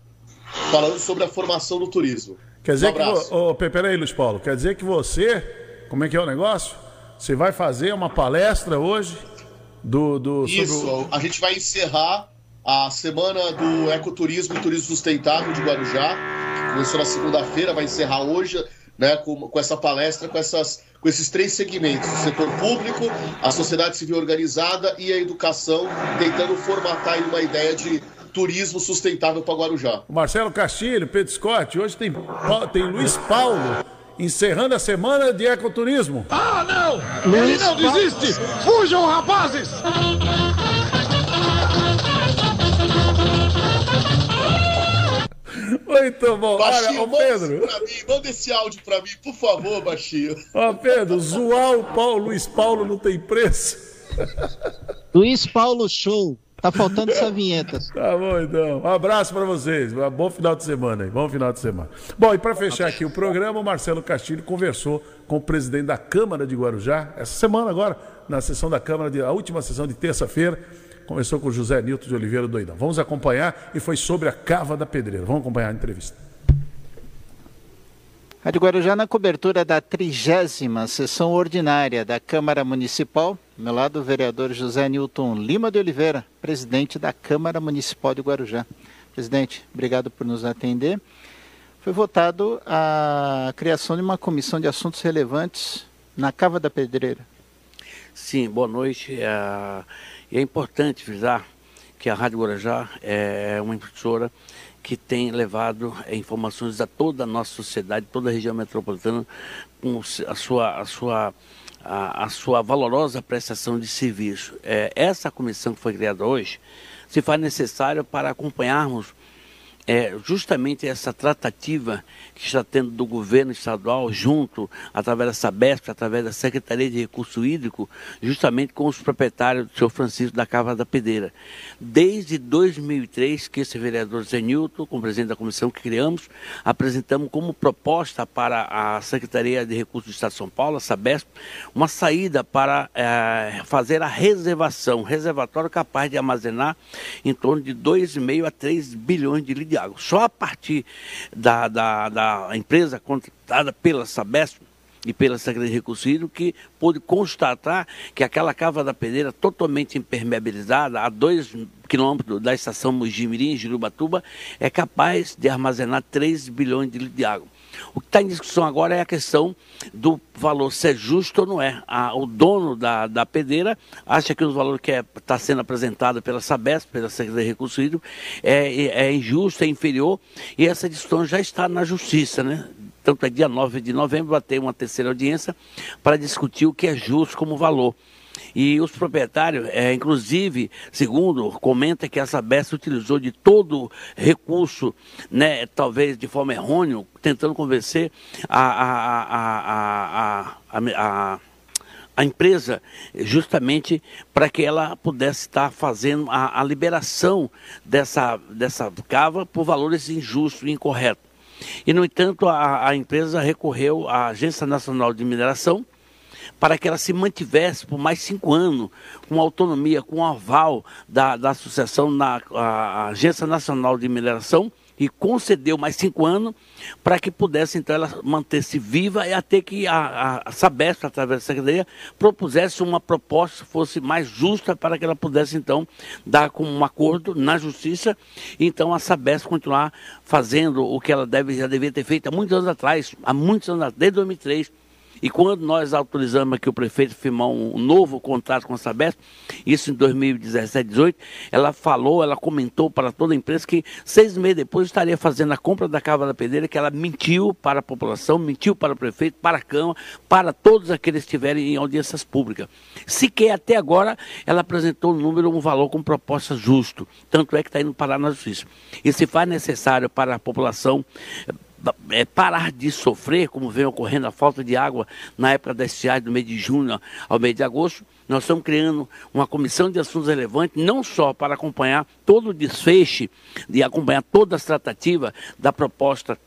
falando sobre a formação do turismo. Quer dizer um que. Ô, peraí, Luiz Paulo, quer dizer que você. Como é que é o negócio? Você vai fazer uma palestra hoje do. do Isso, o... a gente vai encerrar a semana do ecoturismo e turismo sustentável de Guarujá, que começou na segunda-feira, vai encerrar hoje, né, com, com essa palestra, com, essas, com esses três segmentos: o setor público, a sociedade civil organizada e a educação, tentando formatar uma ideia de turismo sustentável para Guarujá. Marcelo Castilho, Pedro Scott, hoje tem, tem Luiz Paulo encerrando a semana de ecoturismo. Ah, não! Ele não desiste! Fujam, rapazes! Muito bom. Baixinho, Olha, ô Pedro. Manda, mim, manda esse áudio pra mim, por favor, Baixinho. Ó, Pedro, zoar o Paulo, Luiz Paulo não tem preço. Luiz Paulo Show. Tá faltando essa vinheta. Tá bom, então. Um abraço para vocês. Um bom final de semana aí. Bom final de semana. Bom, e para fechar aqui o programa, o Marcelo Castilho conversou com o presidente da Câmara de Guarujá, essa semana agora, na sessão da Câmara, de, a última sessão de terça-feira. Conversou com o José Nilton de Oliveira Doidão. Vamos acompanhar e foi sobre a cava da pedreira. Vamos acompanhar a entrevista. Rádio Guarujá na cobertura da trigésima sessão ordinária da Câmara Municipal. Meu lado, o vereador José Newton Lima de Oliveira, presidente da Câmara Municipal de Guarujá. Presidente, obrigado por nos atender. Foi votado a criação de uma comissão de assuntos relevantes na Cava da Pedreira. Sim, boa noite. É, é importante frisar que a Rádio Guarujá é uma emissora que tem levado é, informações a toda a nossa sociedade, toda a região metropolitana, com a sua, a sua, a, a sua valorosa prestação de serviço. É, essa comissão que foi criada hoje se faz necessário para acompanharmos é justamente essa tratativa que está tendo do governo estadual junto, através da Sabesp, através da Secretaria de Recurso Hídrico, justamente com os proprietários do senhor Francisco da Cava da Pedreira. Desde 2003 que esse vereador Zenilton, como presidente da comissão que criamos, apresentamos como proposta para a Secretaria de Recursos do Estado de São Paulo, a Sabesp, uma saída para é, fazer a reservação, reservatório capaz de armazenar em torno de 2,5 a 3 bilhões de litros Só a partir da, da, da empresa contratada pela Sabesp e pela Secretaria de Recursos Hídricos que pôde constatar que aquela cava da pedreira totalmente impermeabilizada, a dois quilômetros da estação Mojimirim, Jurubatuba, é capaz de armazenar 3 bilhões de litros de água. O que está em discussão agora é a questão do valor, se é justo ou não é. A, o dono da, da pedreira acha que o valor que está é, tá sendo apresentado pela Sabesp, pela Secretaria de Recursos Hídricos, é, é, é injusto, é inferior, e essa discussão já está na Justiça, né? Tanto é dia 9 de novembro vai ter uma terceira audiência para discutir o que é justo como valor. E os proprietários, é, inclusive, segundo, comenta que a Sabesp utilizou de todo recurso, né, talvez de forma errônea, tentando convencer a, a, a, a, a a empresa justamente para que ela pudesse estar fazendo a, a, liberação dessa, dessa cava por valores injustos e incorretos. E, no entanto, a, a empresa recorreu à Agência Nacional de Mineração, para que ela se mantivesse por mais cinco anos, com autonomia, com aval da, da associação, na Agência Nacional de Mineração, e concedeu mais cinco anos para que pudesse, então, ela manter-se viva e até que a, a, a Sabesp, através da Secretaria, propusesse uma proposta que fosse mais justa para que ela pudesse, então, dar como um acordo na Justiça. E, então, a Sabesp continuar fazendo o que ela deve, já devia ter feito há muitos anos atrás, há muitos anos, desde 2003, e quando nós autorizamos aqui o prefeito firmar um novo contrato com a Sabesp, isso em 2017, 2018, ela falou, ela comentou para toda a empresa que seis meses depois estaria fazendo a compra da Cava da Pedreira, que ela mentiu para a população, mentiu para o prefeito, para a Câmara, para todos aqueles que estiverem em audiências públicas. Sequer até agora ela apresentou um número, um valor com proposta justo. Tanto é que está indo parar na justiça. E se faz necessário para a população é, parar de sofrer, como vem ocorrendo a falta de água na época da estiagem do mês de junho ao mês de agosto, nós estamos criando uma comissão de assuntos relevantes, não só para acompanhar todo o desfeche, de acompanhar toda a tratativa da proposta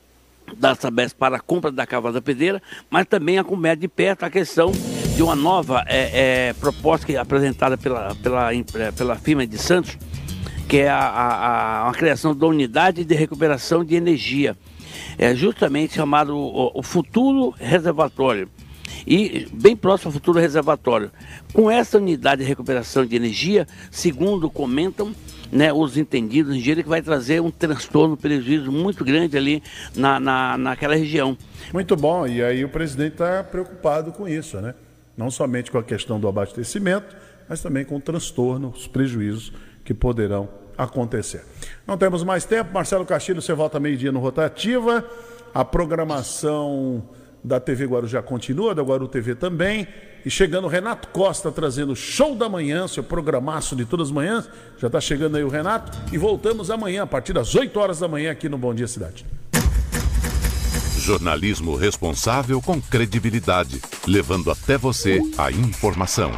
da Sabesp para a compra da Cava da Pedreira, mas também acompanhar de perto a questão de uma nova é, é, proposta que é apresentada pela, pela, pela firma de Santos, que é a, a, a criação da unidade de recuperação de energia. É justamente chamado o, o futuro reservatório e bem próximo ao futuro reservatório. Com essa unidade de recuperação de energia, segundo comentam né, os entendidos, engenheiros, que vai trazer um transtorno, um prejuízo muito grande ali na, na, naquela região. Muito bom, e aí o presidente está preocupado com isso, né? Não somente com a questão do abastecimento, mas também com o transtorno, os prejuízos que poderão acontecer. Não temos mais tempo. Marcelo Castilho, você volta meio-dia no Rotativa. A programação da TV Guarujá continua, da Guaru TV também. E chegando o Renato Costa trazendo show da manhã, seu programaço de todas as manhãs. Já está chegando aí o Renato. E voltamos amanhã, a partir das 8 horas da manhã, aqui no Bom Dia Cidade. Jornalismo responsável com credibilidade, levando até você a informação.